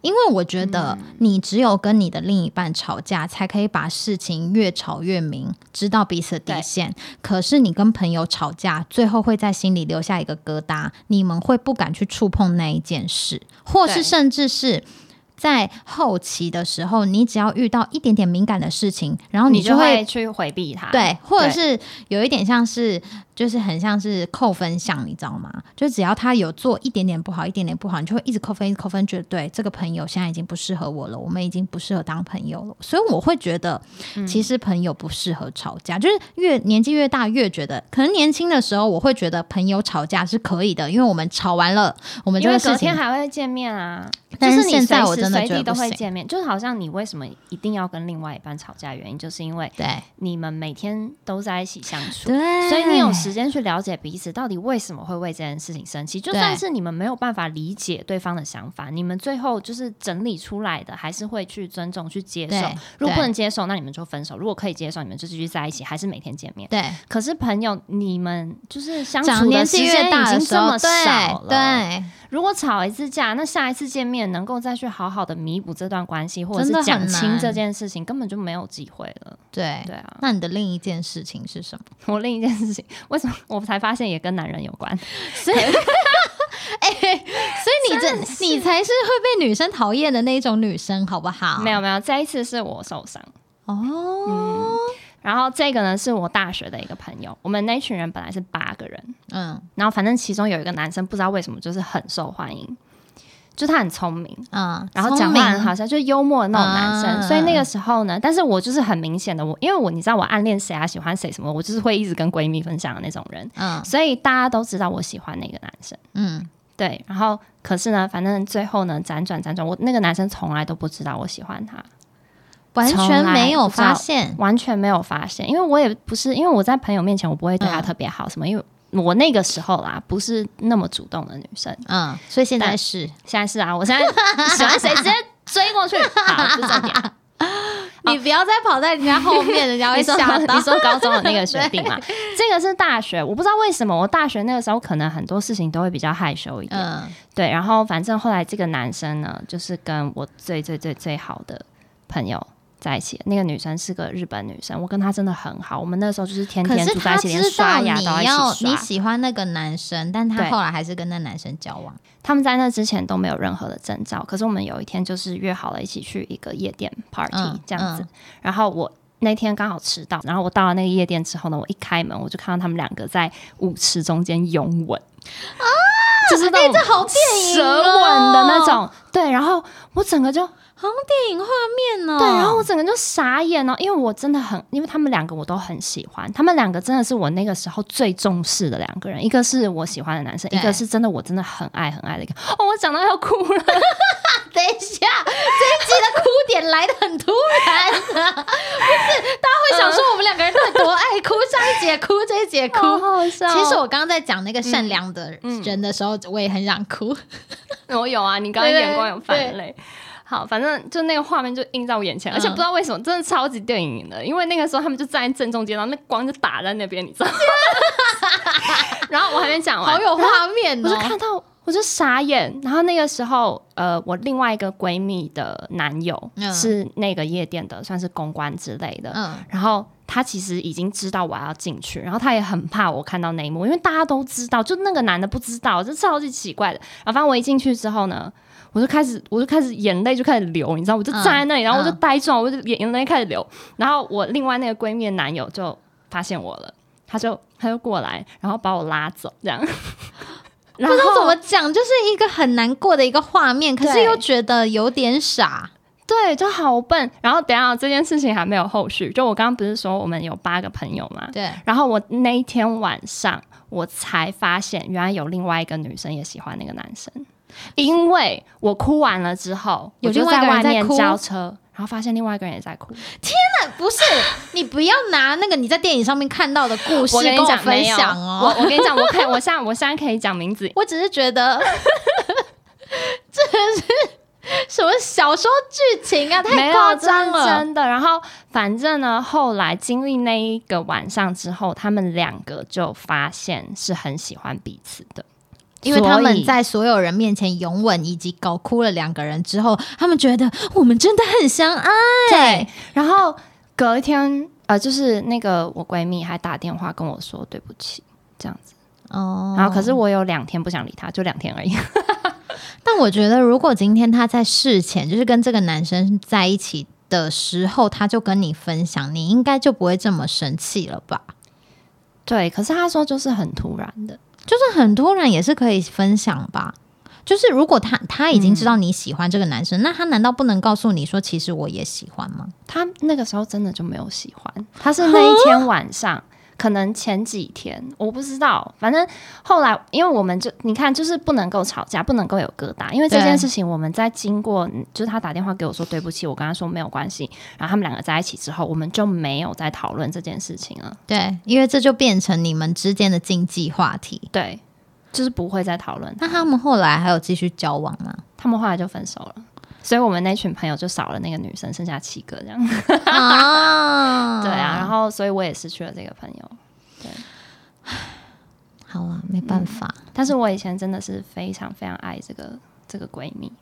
因为我觉得嗯你只有跟你的另一半吵架，才可以把事情越吵越明，知道彼此的底线。可是你跟朋友吵架，最后会在心里留下一个疙瘩，你们会不敢去触碰那一件事，或是甚至是。在后期的时候，你只要遇到一点点敏感的事情，然后你就会会去回避它，对，或者是有一点像是，就是很像是扣分项，你知道吗？就只要他有做一点点不好，一点点不好，你就会一直扣分，一直扣分，觉得对这个朋友现在已经不适合我了，我们已经不适合当朋友了。所以我会觉得，嗯其实朋友不适合吵架，就是越年纪越大越觉得，可能年轻的时候我会觉得朋友吵架是可以的，因为我们吵完了，我们这因为隔天还会见面啊。但就是现在随我真的时随地都觉得不行会见面，就是好像你为什么一定要跟另外一半吵架，原因就是因为对你们每天都在一起相处。对，所以你有时间去了解彼此到底为什么会为这件事情生气，就算是你们没有办法理解对方的想法，你们最后就是整理出来的，还是会去尊重、去接受。如果不能接受，那你们就分手；如果可以接受，你们就继续在一起，还是每天见面。对。可是朋友，你们就是相处的时间已经这么少了，对对，如果吵一次架，那下一次见面能够再去好好的弥补这段关系，或者是讲清这件事情，根本就没有机会了。对对啊，那你的另一件事情是什么？[LAUGHS] 我另一件事情，为什么 [LAUGHS] 我才发现也跟男人有关？所以，[LAUGHS] 哎、所以你这你才是会被女生讨厌的那种女生，好不好？没有没有，这一次是我受伤。哦，然后这个呢是我大学的一个朋友，我们那群人本来是八个人，嗯然后反正其中有一个男生不知道为什么就是很受欢迎，就他很聪明，嗯，然后讲话很好笑，就幽默的那种男生。啊所以那个时候呢，但是我就是很明显的，我因为我你知道我暗恋谁啊，喜欢谁什么，我就是会一直跟闺蜜分享的那种人，嗯。所以大家都知道我喜欢那个男生。嗯，对，然后可是呢，反正最后呢，辗转辗转，我那个男生从来都不知道我喜欢他，完全没有发现，完全没有发现，因为我也不是，因为我在朋友面前我不会对他嗯。特别好什么，因为我那个时候啦，不是那么主动的女生。嗯，所以现在是现在是啊，我现在喜欢谁直接追过去，好，不是重点。[LAUGHS] 你不要再跑在人家后面，人家会 [LAUGHS] 吓到。你说高中的那个学弟嘛，[LAUGHS] 这个是大学，我不知道为什么我大学那个时候可能很多事情都会比较害羞一点，嗯对，然后反正后来这个男生呢，就是跟我最最最最好的朋友在一起的。那个女生是个日本女生，我跟她真的很好，我们那时候就是天天住在一起，连刷牙都一起刷。你喜欢那个男生，但他后来还是跟那男生交往。他们在那之前都没有任何的征兆，可是我们有一天就是约好了一起去一个夜店 party 嗯这样子，嗯然后我。那天刚好迟到，然后我到了那个夜店之后呢，我一开门我就看到他们两个在舞池中间拥吻，啊，就是那种这好电影舌哦吻的那种，对，然后我整个就好像电影画面哦。对，然后我整个就傻眼了，因为我真的很，因为他们两个我都很喜欢，他们两个真的是我那个时候最重视的两个人，一个是我喜欢的男生，一个是真的我真的很爱很爱的一个。哦，我讲到要哭了，[LAUGHS] 等一下，这一集的哭点来的很突然啊！不是，大家会想说我们两个人到底多爱哭，上一节哭，这一节哭。[LAUGHS] 好好笑。其实我刚刚在讲那个善良的人的时候，我也很想哭。我 [LAUGHS] 有啊，你刚刚眼光有泛对泪。好，反正就那个画面就映在我眼前，而且嗯不知道为什么，真的超级电影的，因为那个时候他们就站在正中间，然后那光就打在那边，你知道吗？[LAUGHS] 然后我还没讲完，好有画面我就哦！看到，我就傻眼。然后那个时候，呃，我另外一个闺蜜的男友、嗯是那个夜店的，算是公关之类的。嗯，然后他其实已经知道我要进去，然后他也很怕我看到那一幕，因为大家都知道，就那个男的不知道，这超级奇怪的。然后反正我一进去之后呢，我就开始，我就开始眼泪就开始流，你知道，我就站在那里，然后我就嗯呆住，我就眼眼泪开始流。然后我另外那个闺蜜的男友就发现我了，他就他就过来，然后把我拉走，这样。然 [LAUGHS] 后不知道怎么讲，就是一个很难过的一个画面，可是又觉得有点傻。对，就好笨。然后等一下这件事情还没有后续，就我刚刚不是说我们有八个朋友嘛？对，然后我那一天晚上我才发现，原来有另外一个女生也喜欢那个男生，因为我哭完了之后，我就有另外一个人外面交车，然后发现另外一个人也在哭。天哪不是你不要拿那个你在电影上面看到的故事跟你讲，跟分享哦。我我跟你讲，我可以，我现在我现在可以讲名字，[LAUGHS] 我只是觉得这是什么小说剧情啊，太有夸张了。真的。然后反正呢，后来经历那一个晚上之后，他们两个就发现是很喜欢彼此的。因为他们在所有人面前拥吻，以及搞哭了两个人之后，他们觉得我们真的很相爱。对，然后隔一天，呃，就是那个我闺蜜还打电话跟我说对不起，这样子。哦然后可是我有两天不想理他，就两天而已。[LAUGHS] 但我觉得，如果今天他在事前就是跟这个男生在一起的时候，他就跟你分享，你应该就不会这么生气了吧？对，可是他说就是很突然的，就是很突然也是可以分享吧。就是如果他他已经知道你喜欢这个男生，那他难道不能告诉你说，其实我也喜欢吗？他那个时候真的就没有喜欢，他是那一天晚上。[LAUGHS] 可能前几天我不知道，反正后来因为我们就你看，就是不能够吵架，不能够有疙瘩，因为这件事情我们在经过，就是他打电话给我说对不起，我跟他说没有关系，然后他们两个在一起之后，我们就没有再讨论这件事情了。对，因为这就变成你们之间的禁忌话题。对，就是不会再讨论。那他们后来还有继续交往吗？他们后来就分手了，所以我们那群朋友就少了那个女生，剩下七个这样。啊 [LAUGHS] 对啊，然后所以我也失去了这个朋友。对 [SIGHS] 好了，没办法。但是我以前真的是非常非常爱这个这个闺蜜。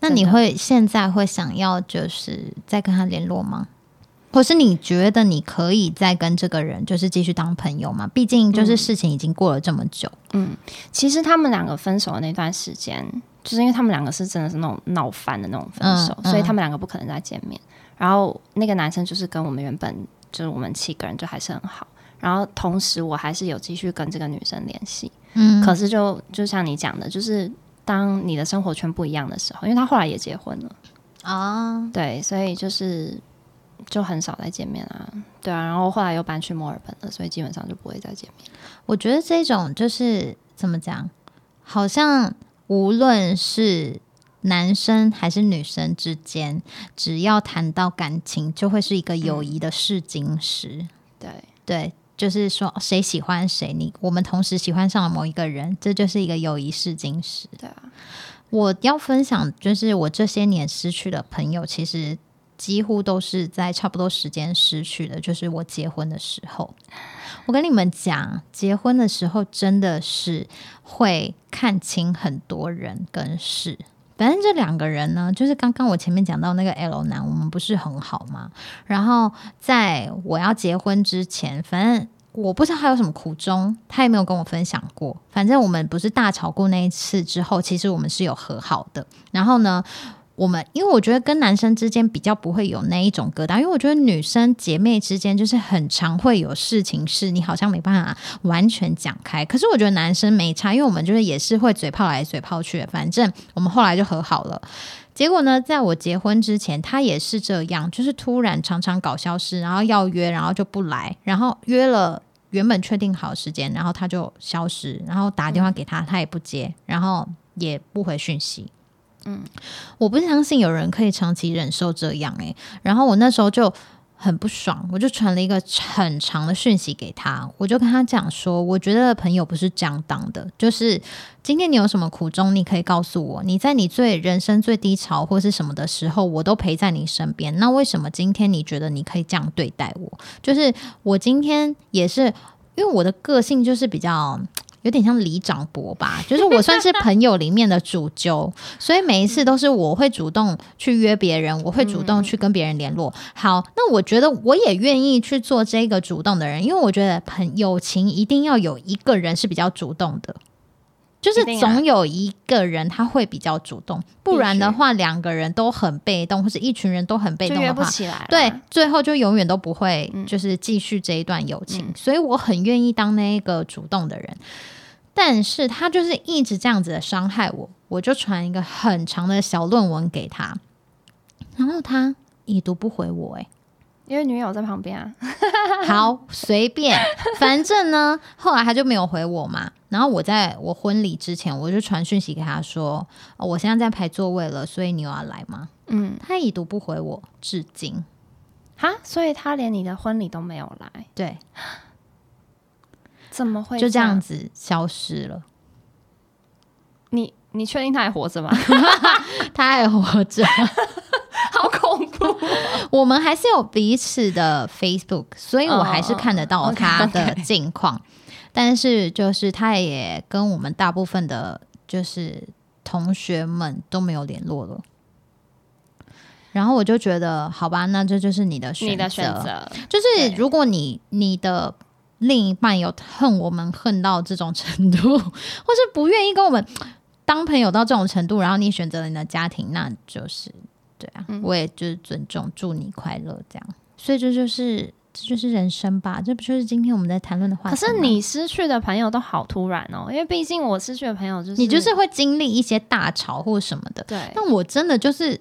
那你会现在会想要就是再跟她联络吗？或是你觉得你可以再跟这个人就是继续当朋友吗？毕竟就是事情已经过了这么久。嗯其实他们两个分手的那段时间，就是因为他们两个是真的是那种闹翻的那种分手，所以他们两个不可能再见面。然后那个男生就是跟我们原本就是我们七个人就还是很好，然后同时我还是有继续跟这个女生联系。嗯，可是就就像你讲的，就是当你的生活圈不一样的时候，因为他后来也结婚了，啊，对，所以就是就很少再见面啊，对啊，然后后来又搬去墨尔本了，所以基本上就不会再见面。我觉得这种就是怎么讲，好像无论是男生还是女生之间，只要谈到感情，就会是一个友谊的试金石。对，对，就是说谁喜欢谁，你我们同时喜欢上了某一个人，这就是一个友谊试金石。对啊，我要分享，就是我这些年失去的朋友，其实几乎都是在差不多时间失去的，就是我结婚的时候。我跟你们讲，结婚的时候真的是会看清很多人跟事。反正这两个人呢，就是刚刚我前面讲到那个 L 男，我们不是很好吗？然后在我要结婚之前，反正我不知道他有什么苦衷，他也没有跟我分享过。反正我们不是大吵过那一次之后，其实我们是有和好的。然后呢？我们因为我觉得跟男生之间比较不会有那一种疙瘩，因为我觉得女生姐妹之间就是很常会有事情是你好像没办法完全讲开。可是我觉得男生没差，因为我们就是也是会嘴炮来嘴炮去，反正我们后来就和好了。结果呢，在我结婚之前，他也是这样，就是突然常常搞消失，然后要约，然后就不来，然后约了原本确定好时间，然后他就消失，然后打电话给他，他也不接，然后也不回讯息。嗯，我不相信有人可以长期忍受这样诶。然后我那时候就很不爽，我就传了一个很长的讯息给他，我就跟他讲说，我觉得朋友不是这样当的，就是今天你有什么苦衷，你可以告诉我，你在你最人生最低潮或是什么的时候，我都陪在你身边。那为什么今天你觉得你可以这样对待我？就是我今天也是，因为我的个性就是比较。有点像李长博吧，[LAUGHS] 就是我算是朋友里面的主揪，[LAUGHS] 所以每一次都是我会主动去约别人，我会主动去跟别人联络。好，那我觉得我也愿意去做这个主动的人，因为我觉得朋友情一定要有一个人是比较主动的。就是总有一个人他会比较主动，不然的话两个人都很被动，或者一群人都很被动的话，对，最后就永远都不会就是继续这一段友情。所以我很愿意当那一个主动的人，但是他就是一直这样子的伤害我，我就传一个很长的小论文给他，然后他已读不回我，诶。因为女友在旁边啊，好随便，反正呢，后来他就没有回我嘛。然后我在我婚礼之前，我就传讯息给他说，我现在在排座位了，所以你有要来吗？嗯，他已读不回我，至今。哈，所以他连你的婚礼都没有来？对，怎么会就这样子消失了？你你确定他还活着吗？[LAUGHS] 他还活着。[LAUGHS] 好恐怖！我们还是有彼此的 Facebook，所以我还是看得到他的近况。但是，就是他也跟我们大部分的，就是同学们都没有联络了。然后我就觉得，好吧，那这就是你的选择。就是如果你你的另一半有恨我们恨到这种程度，[LAUGHS] 或是不愿意跟我们当朋友到这种程度，然后你选择了你的家庭，那就是。对啊，我也就是尊重，祝你快乐这样。所以这就是这就是人生吧，这不就是今天我们在谈论的话题？可是你失去的朋友都好突然哦，因为毕竟我失去的朋友就是你就是会经历一些大潮或什么的。对，但我真的就是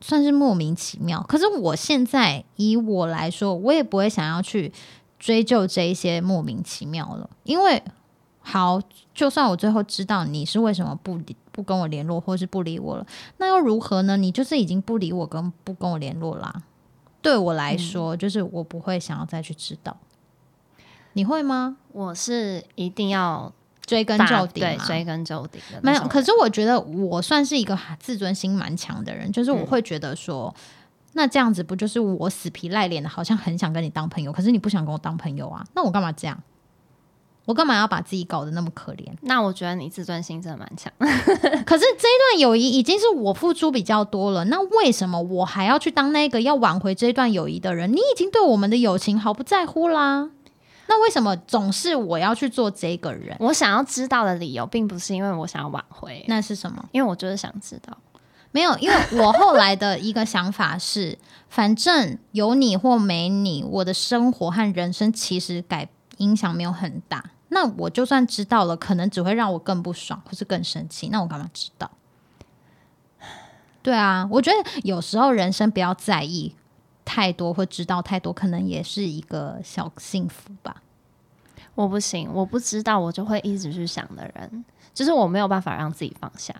算是莫名其妙。可是我现在以我来说，我也不会想要去追究这一些莫名其妙了，因为好，就算我最后知道你是为什么不理。不跟我联络，或是不理我了，那又如何呢？你就是已经不理我，跟不跟我联络啦。对我来说，就是我不会想要再去知道。你会吗？我是一定要追根究底，对，追根究底的。没有，可是我觉得我算是一个自尊心蛮强的人，就是我会觉得说，那这样子不就是我死皮赖脸的，好像很想跟你当朋友，可是你不想跟我当朋友啊？那我干嘛这样？我干嘛要把自己搞得那么可怜？[LAUGHS] 那我觉得你自尊心真的蛮强。[LAUGHS] 可是这一段友谊已经是我付出比较多了，那为什么我还要去当那个要挽回这一段友谊的人？你已经对我们的友情毫不在乎啦，那为什么总是我要去做这个人？我想要知道的理由，并不是因为我想要挽回，那是什么？因为我就是想知道。没有，因为我后来的一个想法是，反正有你或没你，我的生活和人生其实改。影响没有很大，那我就算知道了，可能只会让我更不爽，或是更生气。那我干嘛知道？对啊，我觉得有时候人生不要在意太多，或知道太多，可能也是一个小幸福吧。我不行，我不知道，我就会一直去想的人，就是我没有办法让自己放下，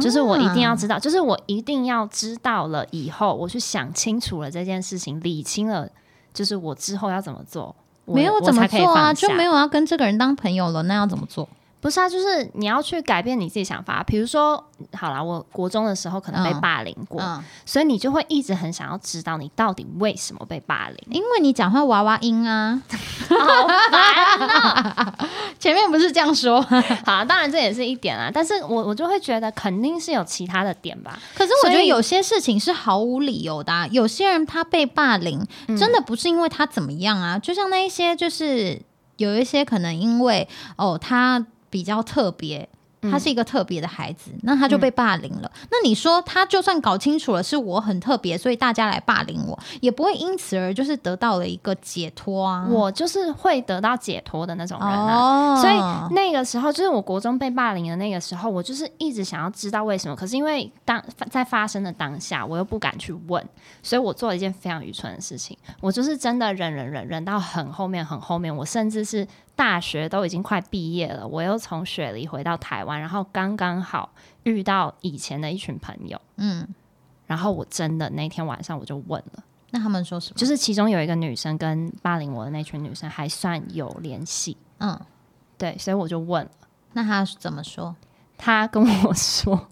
就是我一定要知道，就是我一定要知道了以后，我去想清楚了这件事情，理清了，就是我之后要怎么做。没有怎么做啊，就没有要跟这个人当朋友了，那要怎么做？不是啊，就是你要去改变你自己想法。比如说，好啦，我国中的时候可能被嗯。霸凌过，嗯，所以你就会一直很想要知道你到底为什么被霸凌。因为你讲话娃娃音啊，[LAUGHS] 好烦 [LAUGHS] 前面不是这样说，[LAUGHS] 好啊，当然这也是一点啊，但是我我就会觉得肯定是有其他的点吧。可是我觉得有些事情是毫无理由的、啊，有些人他被霸凌，嗯。真的不是因为他怎么样啊，就像那一些就是有一些可能因为哦他比较特别。嗯他是一个特别的孩子，那他就被霸凌了。那你说他就算搞清楚了是我很特别，所以大家来霸凌我，也不会因此而就是得到了一个解脱啊。我就是会得到解脱的那种人啊。哦，所以那个时候，就是我国中被霸凌的那个时候，我就是一直想要知道为什么。可是因为当在发生的当下，我又不敢去问，所以我做了一件非常愚蠢的事情。我就是真的忍忍忍忍到很后面很后面，我甚至是大学都已经快毕业了，我又从雪梨回到台湾，然后刚刚好遇到以前的一群朋友，嗯，然后我真的那天晚上我就问了。那他们说什么？就是其中有一个女生跟霸凌我的那群女生还算有联系，嗯，对，所以我就问了，那他怎么说？她跟我说，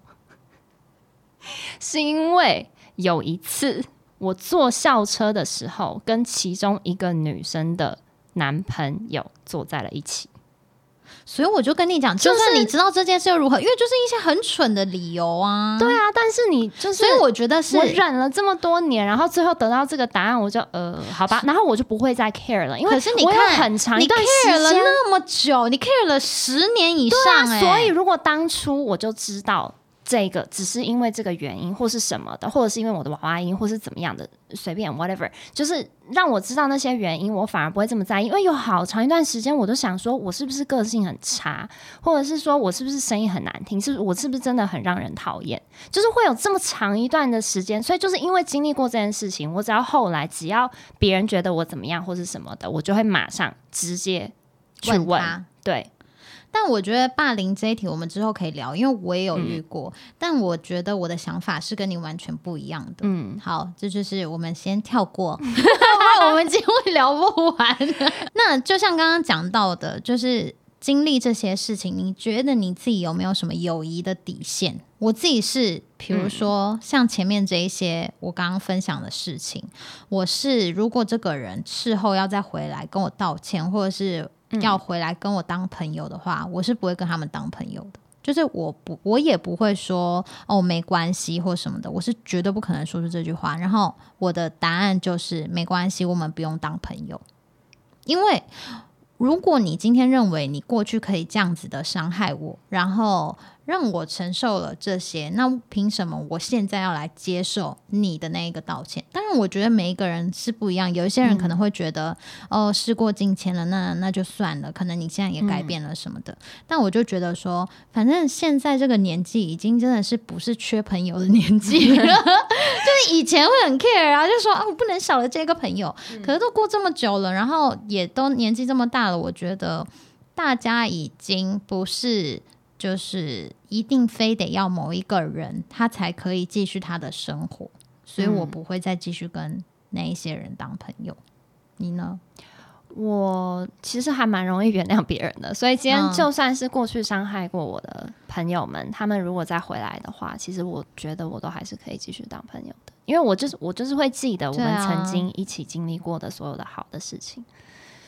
是因为有一次我坐校车的时候，跟其中一个女生的男朋友坐在了一起。所以我就跟你讲，就就是算你知道这件事又如何？因为就是一些很蠢的理由啊。对啊，但是你就是，所以我觉得是我忍了这么多年，然后最后得到这个答案，我就呃，好吧，然后我就不会再 care 了，因为可是你看很长你一段时 care 了间那么久，你 care 了十年以上、欸，所以如果当初我就知道这个只是因为这个原因或是什么的，或者是因为我的娃娃音，或是怎么样的，随便 whatever，就是让我知道那些原因，我反而不会这么在意。因为有好长一段时间，我都想说我是不是个性很差，或者是说我是不是声音很难听，是不是我是不是真的很让人讨厌，就是会有这么长一段的时间。所以就是因为经历过这件事情，我只要后来只要别人觉得我怎么样或是什么的，我就会马上直接去问。问。对，但我觉得霸凌这一题，我们之后可以聊，因为我也有嗯遇过。但我觉得我的想法是跟你完全不一样的。嗯。好，这就是我们先跳过，[LAUGHS] 我们今天会聊不完。[LAUGHS] 那就像刚刚讲到的，就是经历这些事情，你觉得你自己有没有什么友谊的底线？我自己是，比如说像前面这一些我刚刚分享的事情，我是如果这个人事后要再回来跟我道歉，或者是要回来跟我当朋友的话，我是不会跟他们当朋友的。就是我不，我也不会说哦没关系或什么的，我是绝对不可能说出这句话。然后我的答案就是没关系，我们不用当朋友，因为如果你今天认为你过去可以这样子的伤害我，然后让我承受了这些，那凭什么我现在要来接受你的那一个道歉？当然，我觉得每一个人是不一样，有一些人可能会觉得，哦，事过境迁了，那那就算了，可能你现在也改变了什么的。但我就觉得说，反正现在这个年纪已经真的是不是缺朋友的年纪了，[LAUGHS] 就是以前会很 care 啊，就说啊，我不能少了这个朋友。可是都过这么久了，然后也都年纪这么大了，我觉得大家已经不是就是一定非得要某一个人他才可以继续他的生活，所以我嗯不会再继续跟那一些人当朋友。你呢？我其实还蛮容易原谅别人的，所以今天嗯就算是过去伤害过我的朋友们，他们如果再回来的话，其实我觉得我都还是可以继续当朋友的，因为我就是我就是会记得我们曾经一起经历过的所有的好的事情，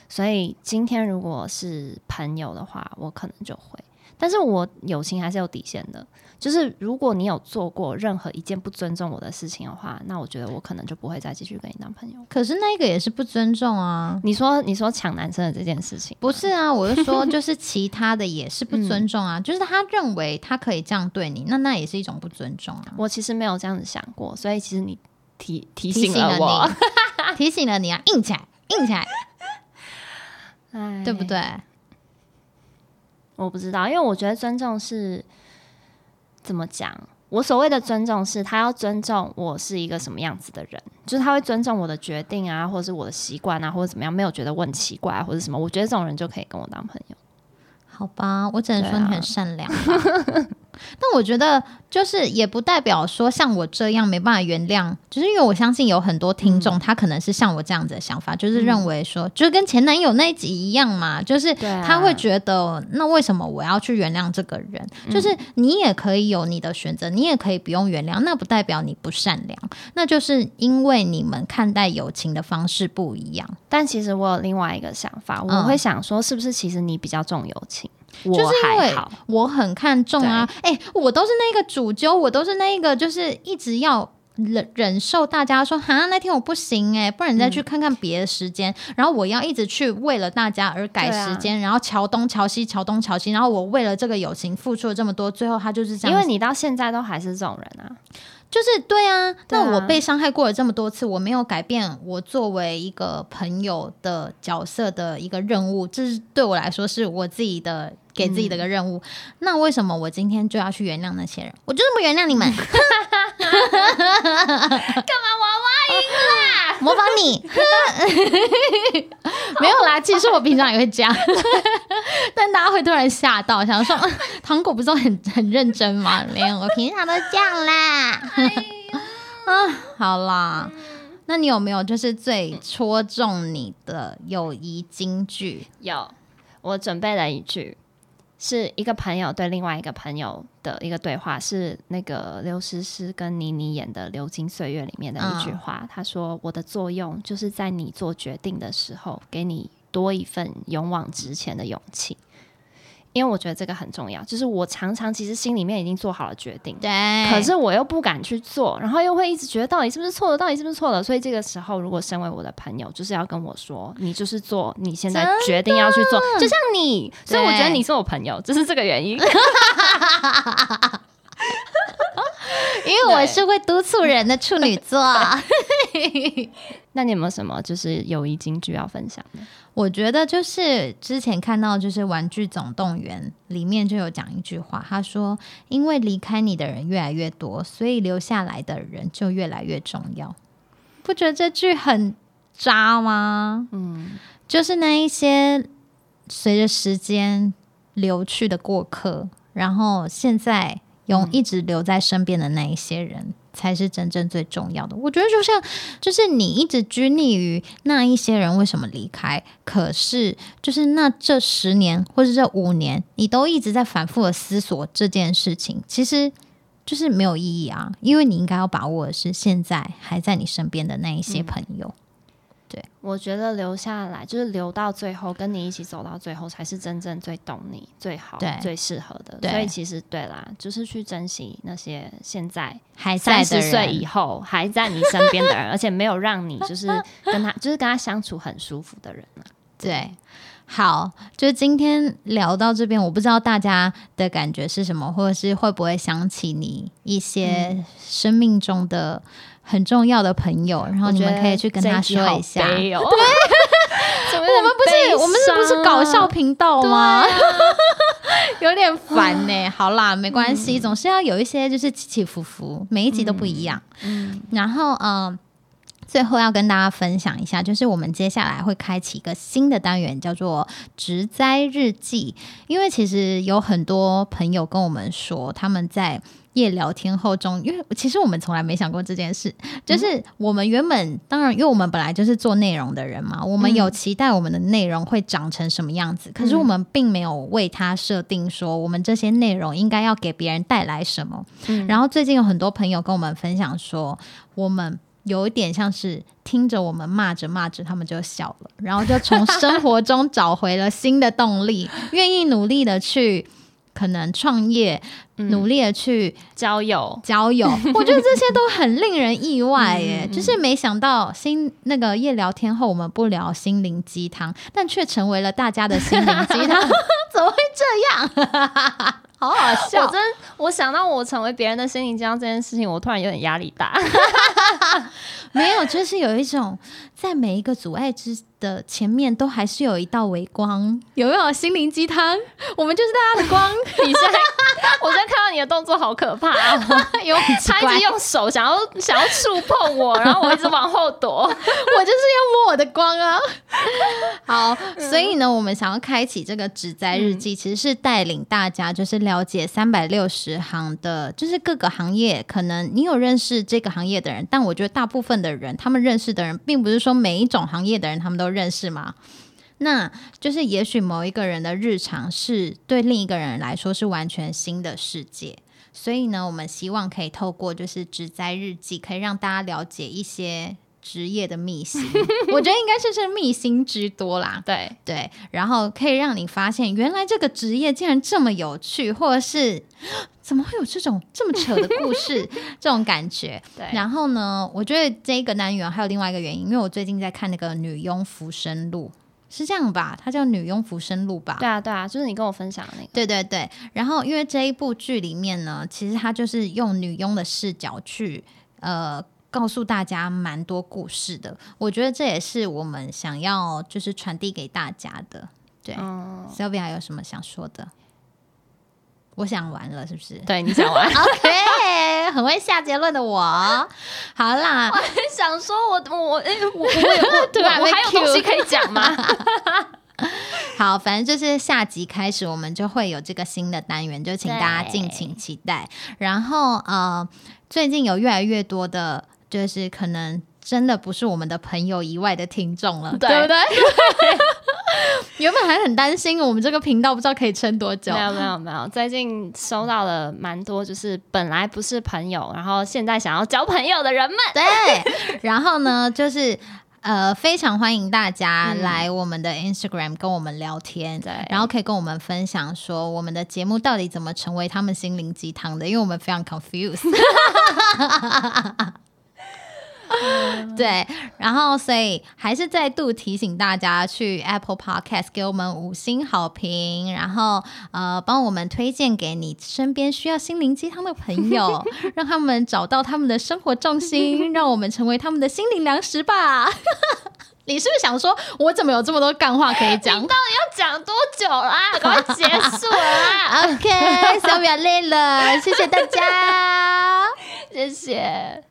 所以今天如果是朋友的话，我可能就会。但是我友情还是有底线的，就是如果你有做过任何一件不尊重我的事情的话，那我觉得我可能就不会再继续跟你当朋友。可是那个也是不尊重啊。你说你说抢男生的这件事情，不是啊，我是说，就是其他的也是不尊重啊。就是他认为他可以这样对你，那那也是一种不尊重啊。我其实没有这样子想过，所以其实你提提提醒了醒我，你，提醒了你啊，硬起来，硬起来，[LAUGHS] 哎对不？对？我不知道，因为我觉得尊重是怎么讲？我所谓的尊重是，他要尊重我是一个什么样子的人，就是他会尊重我的决定啊，或者是我的习惯啊，或者怎么样，没有觉得我很奇怪、啊、或者什么。我觉得这种人就可以跟我当朋友。好吧，我只能说你很善良吧。但我觉得，就是也不代表说像我这样没办法原谅，就是因为我相信有很多听众，他可能是像我这样子的想法，就是认为说，就是跟前男友那一集一样嘛，就是他会觉得，那为什么我要去原谅这个人？就是你也可以有你的选择，你也可以不用原谅，那不代表你不善良，那就是因为你们看待友情的方式不一样。但其实我有另外一个想法，我嗯。会想说，是不是其实你比较重友情，我就是因为还好。我很看重啊，哎、我都是那个主揪，我都是那个就是一直要。忍忍受大家说哈那天我不行哎、不然你再去看看别的时间。然后我要一直去为了大家而改时间，然后桥东桥西桥东桥西，然后我为了这个友情付出了这么多，最后他就是这样，因为你到现在都还是这种人啊，就是对啊，那我被伤害过了这么多次，我没有改变我作为一个朋友的角色的一个任务，这是对我来说是我自己的给自己的一个任务。那为什么我今天就要去原谅那些人？我就是不原谅你们。[LAUGHS] [LAUGHS] 干嘛娃娃音啦？模仿你？[LAUGHS] 没有啦，其实我平常也会这样，[LAUGHS] 但大家会突然吓到，想说嗯糖果不是都很很认真吗？没有，我平常都这样啦。[LAUGHS] 啊，好啦，那你有没有就是最戳中你的友谊金句？有，我准备了一句，是一个朋友对另外一个朋友的一个对话，是那个刘诗诗跟倪妮演的《流金岁月》里面的一句话。他说：“我的作用就是在你做决定的时候，给你多一份勇往直前的勇气。”因为我觉得这个很重要，就是我常常其实心里面已经做好了决定，对，可是我又不敢去做，然后又会一直觉得到底是不是错的，到底是不是错的。所以这个时候，如果身为我的朋友，就是要跟我说，你就是做你现在决定要去做，就像你。所以我觉得你是我朋友，就是这个原因。[LAUGHS] 因为我是会督促人的处女座。[LAUGHS] [LAUGHS] 那你有没有什么就是友谊金句要分享的？我觉得就是之前看到就是《玩具总动员》里面就有讲一句话，他说：“因为离开你的人越来越多，所以留下来的人就越来越重要。”不觉得这句很渣吗？嗯，就是那一些随着时间流去的过客，然后现在永一直留在身边的那一些人，才是真正最重要的。我觉得就像，就是你一直拘泥于那一些人为什么离开，可是就是那这十年或者这五年，你都一直在反复的思索这件事情，其实。就是没有意义啊，因为你应该要把握的是现在还在你身边的那一些朋友。我觉得留下来就是留到最后，跟你一起走到最后，才是真正最懂你、最好、最适合的。所以其实对啦，就是去珍惜那些现在还在，三十岁以后还在你身边的人，而且没有让你就是跟他就是跟他相处很舒服的人啊。对，好，就今天聊到这边，我不知道大家的感觉是什么，或者是会不会想起你一些生命中的很重要的朋友，然后你们可以去跟他说一下。我觉得这一集好悲哦 [LAUGHS] 怎么 [LAUGHS] 我们不是我们是不是搞笑？频道吗？[LAUGHS] 有点烦呢、好啦，没关系，总是要有一些就是起起伏伏，每一集都不一样。嗯，然后嗯、呃最后要跟大家分享一下，就是我们接下来会开启一个新的单元，叫做“植栽日记”。因为其实有很多朋友跟我们说，他们在夜聊天后中，因为其实我们从来没想过这件事，就是我们原本当然，因为我们本来就是做内容的人嘛，我们有期待我们的内容会长成什么样子，可是我们并没有为它设定说我们这些内容应该要给别人带来什么。然后最近有很多朋友跟我们分享说，我们。有一点像是听着我们骂着骂着，他们就笑了，然后就从生活中找回了新的动力，[LAUGHS] 愿意努力的去可能创业，努力的去交友交友。[LAUGHS] 我觉得这些都很令人意外耶，就是没想到心那个夜聊天后，我们不聊心灵鸡汤，但却成为了大家的心灵鸡汤，[LAUGHS] 怎么会这样？好好笑我！真我想到我成为别人的心灵鸡汤这件事情，我突然有点压力大。[LAUGHS] 没有，就是有一种在每一个阻碍之的前面，都还是有一道微光，有没有？心灵鸡汤，我们就是大家的光。你现在我现在看到你的动作好可怕、哦，因为很奇怪他一直用手想要 [LAUGHS] 想要触碰我，然后我一直往后躲。[LAUGHS] 我就是要摸我的光啊。[LAUGHS] 好，所以呢，我们想要开启这个植栽日记，其实是带领大家就是了解三百六十行的，就是各个行业。可能你有认识这个行业的人，但我觉得大部分的人，他们认识的人，并不是说每一种行业的人他们都认识吗。那就是也许某一个人的日常是对另一个人来说是完全新的世界。所以呢，我们希望可以透过就是植栽日记，可以让大家了解一些职业的秘辛。[LAUGHS] 我觉得应该是是秘辛之多啦。对，对，然后可以让你发现，原来这个职业竟然这么有趣，或者是怎么会有这种这么扯的故事，[LAUGHS] 这种感觉。对然后呢，我觉得这个单元还有另外一个原因，因为我最近在看那个《女佣浮生录》，是这样吧？它叫《女佣浮生录》吧？对啊，对啊，就是你跟我分享的那个。对对对，然后因为这一部剧里面呢，其实它就是用女佣的视角去呃告诉大家蛮多故事的。我觉得这也是我们想要就是传递给大家的。对、嗯，s y l v i a 有什么想说的？我想玩了，是不是对你想玩？[LAUGHS] OK，很会下结论的我。好啦，我很想说我我我哎我我 [LAUGHS] 我突然被我还有东西可以讲吗？[LAUGHS] 好，反正就是下集开始，我们就会有这个新的单元，就请大家敬请期待。然后呃，最近有越来越多的，就是可能真的不是我们的朋友以外的听众了，对对不对？[LAUGHS] 原本还很担心我们这个频道不知道可以撑多久没。有没有没有，最近收到了蛮多，就是本来不是朋友，然后现在想要交朋友的人们。对，然后呢，就是呃，非常欢迎大家嗯来我们的 Instagram 跟我们聊天，对然后可以跟我们分享说我们的节目到底怎么成为他们心灵鸡汤的，因为我们非常 confused。[LAUGHS] [LAUGHS] 对，然后所以还是再度提醒大家去 Apple Podcast 给我们五星好评，然后呃帮我们推荐给你身边需要心灵鸡汤的朋友，[LAUGHS] 让他们找到他们的生活重心，[LAUGHS] 让我们成为他们的心灵粮食吧。你是不是想说，我怎么有这么多干话可以讲到底要讲多久啦？赶快结束了啦！？OK，小表累了，谢谢大家。谢谢。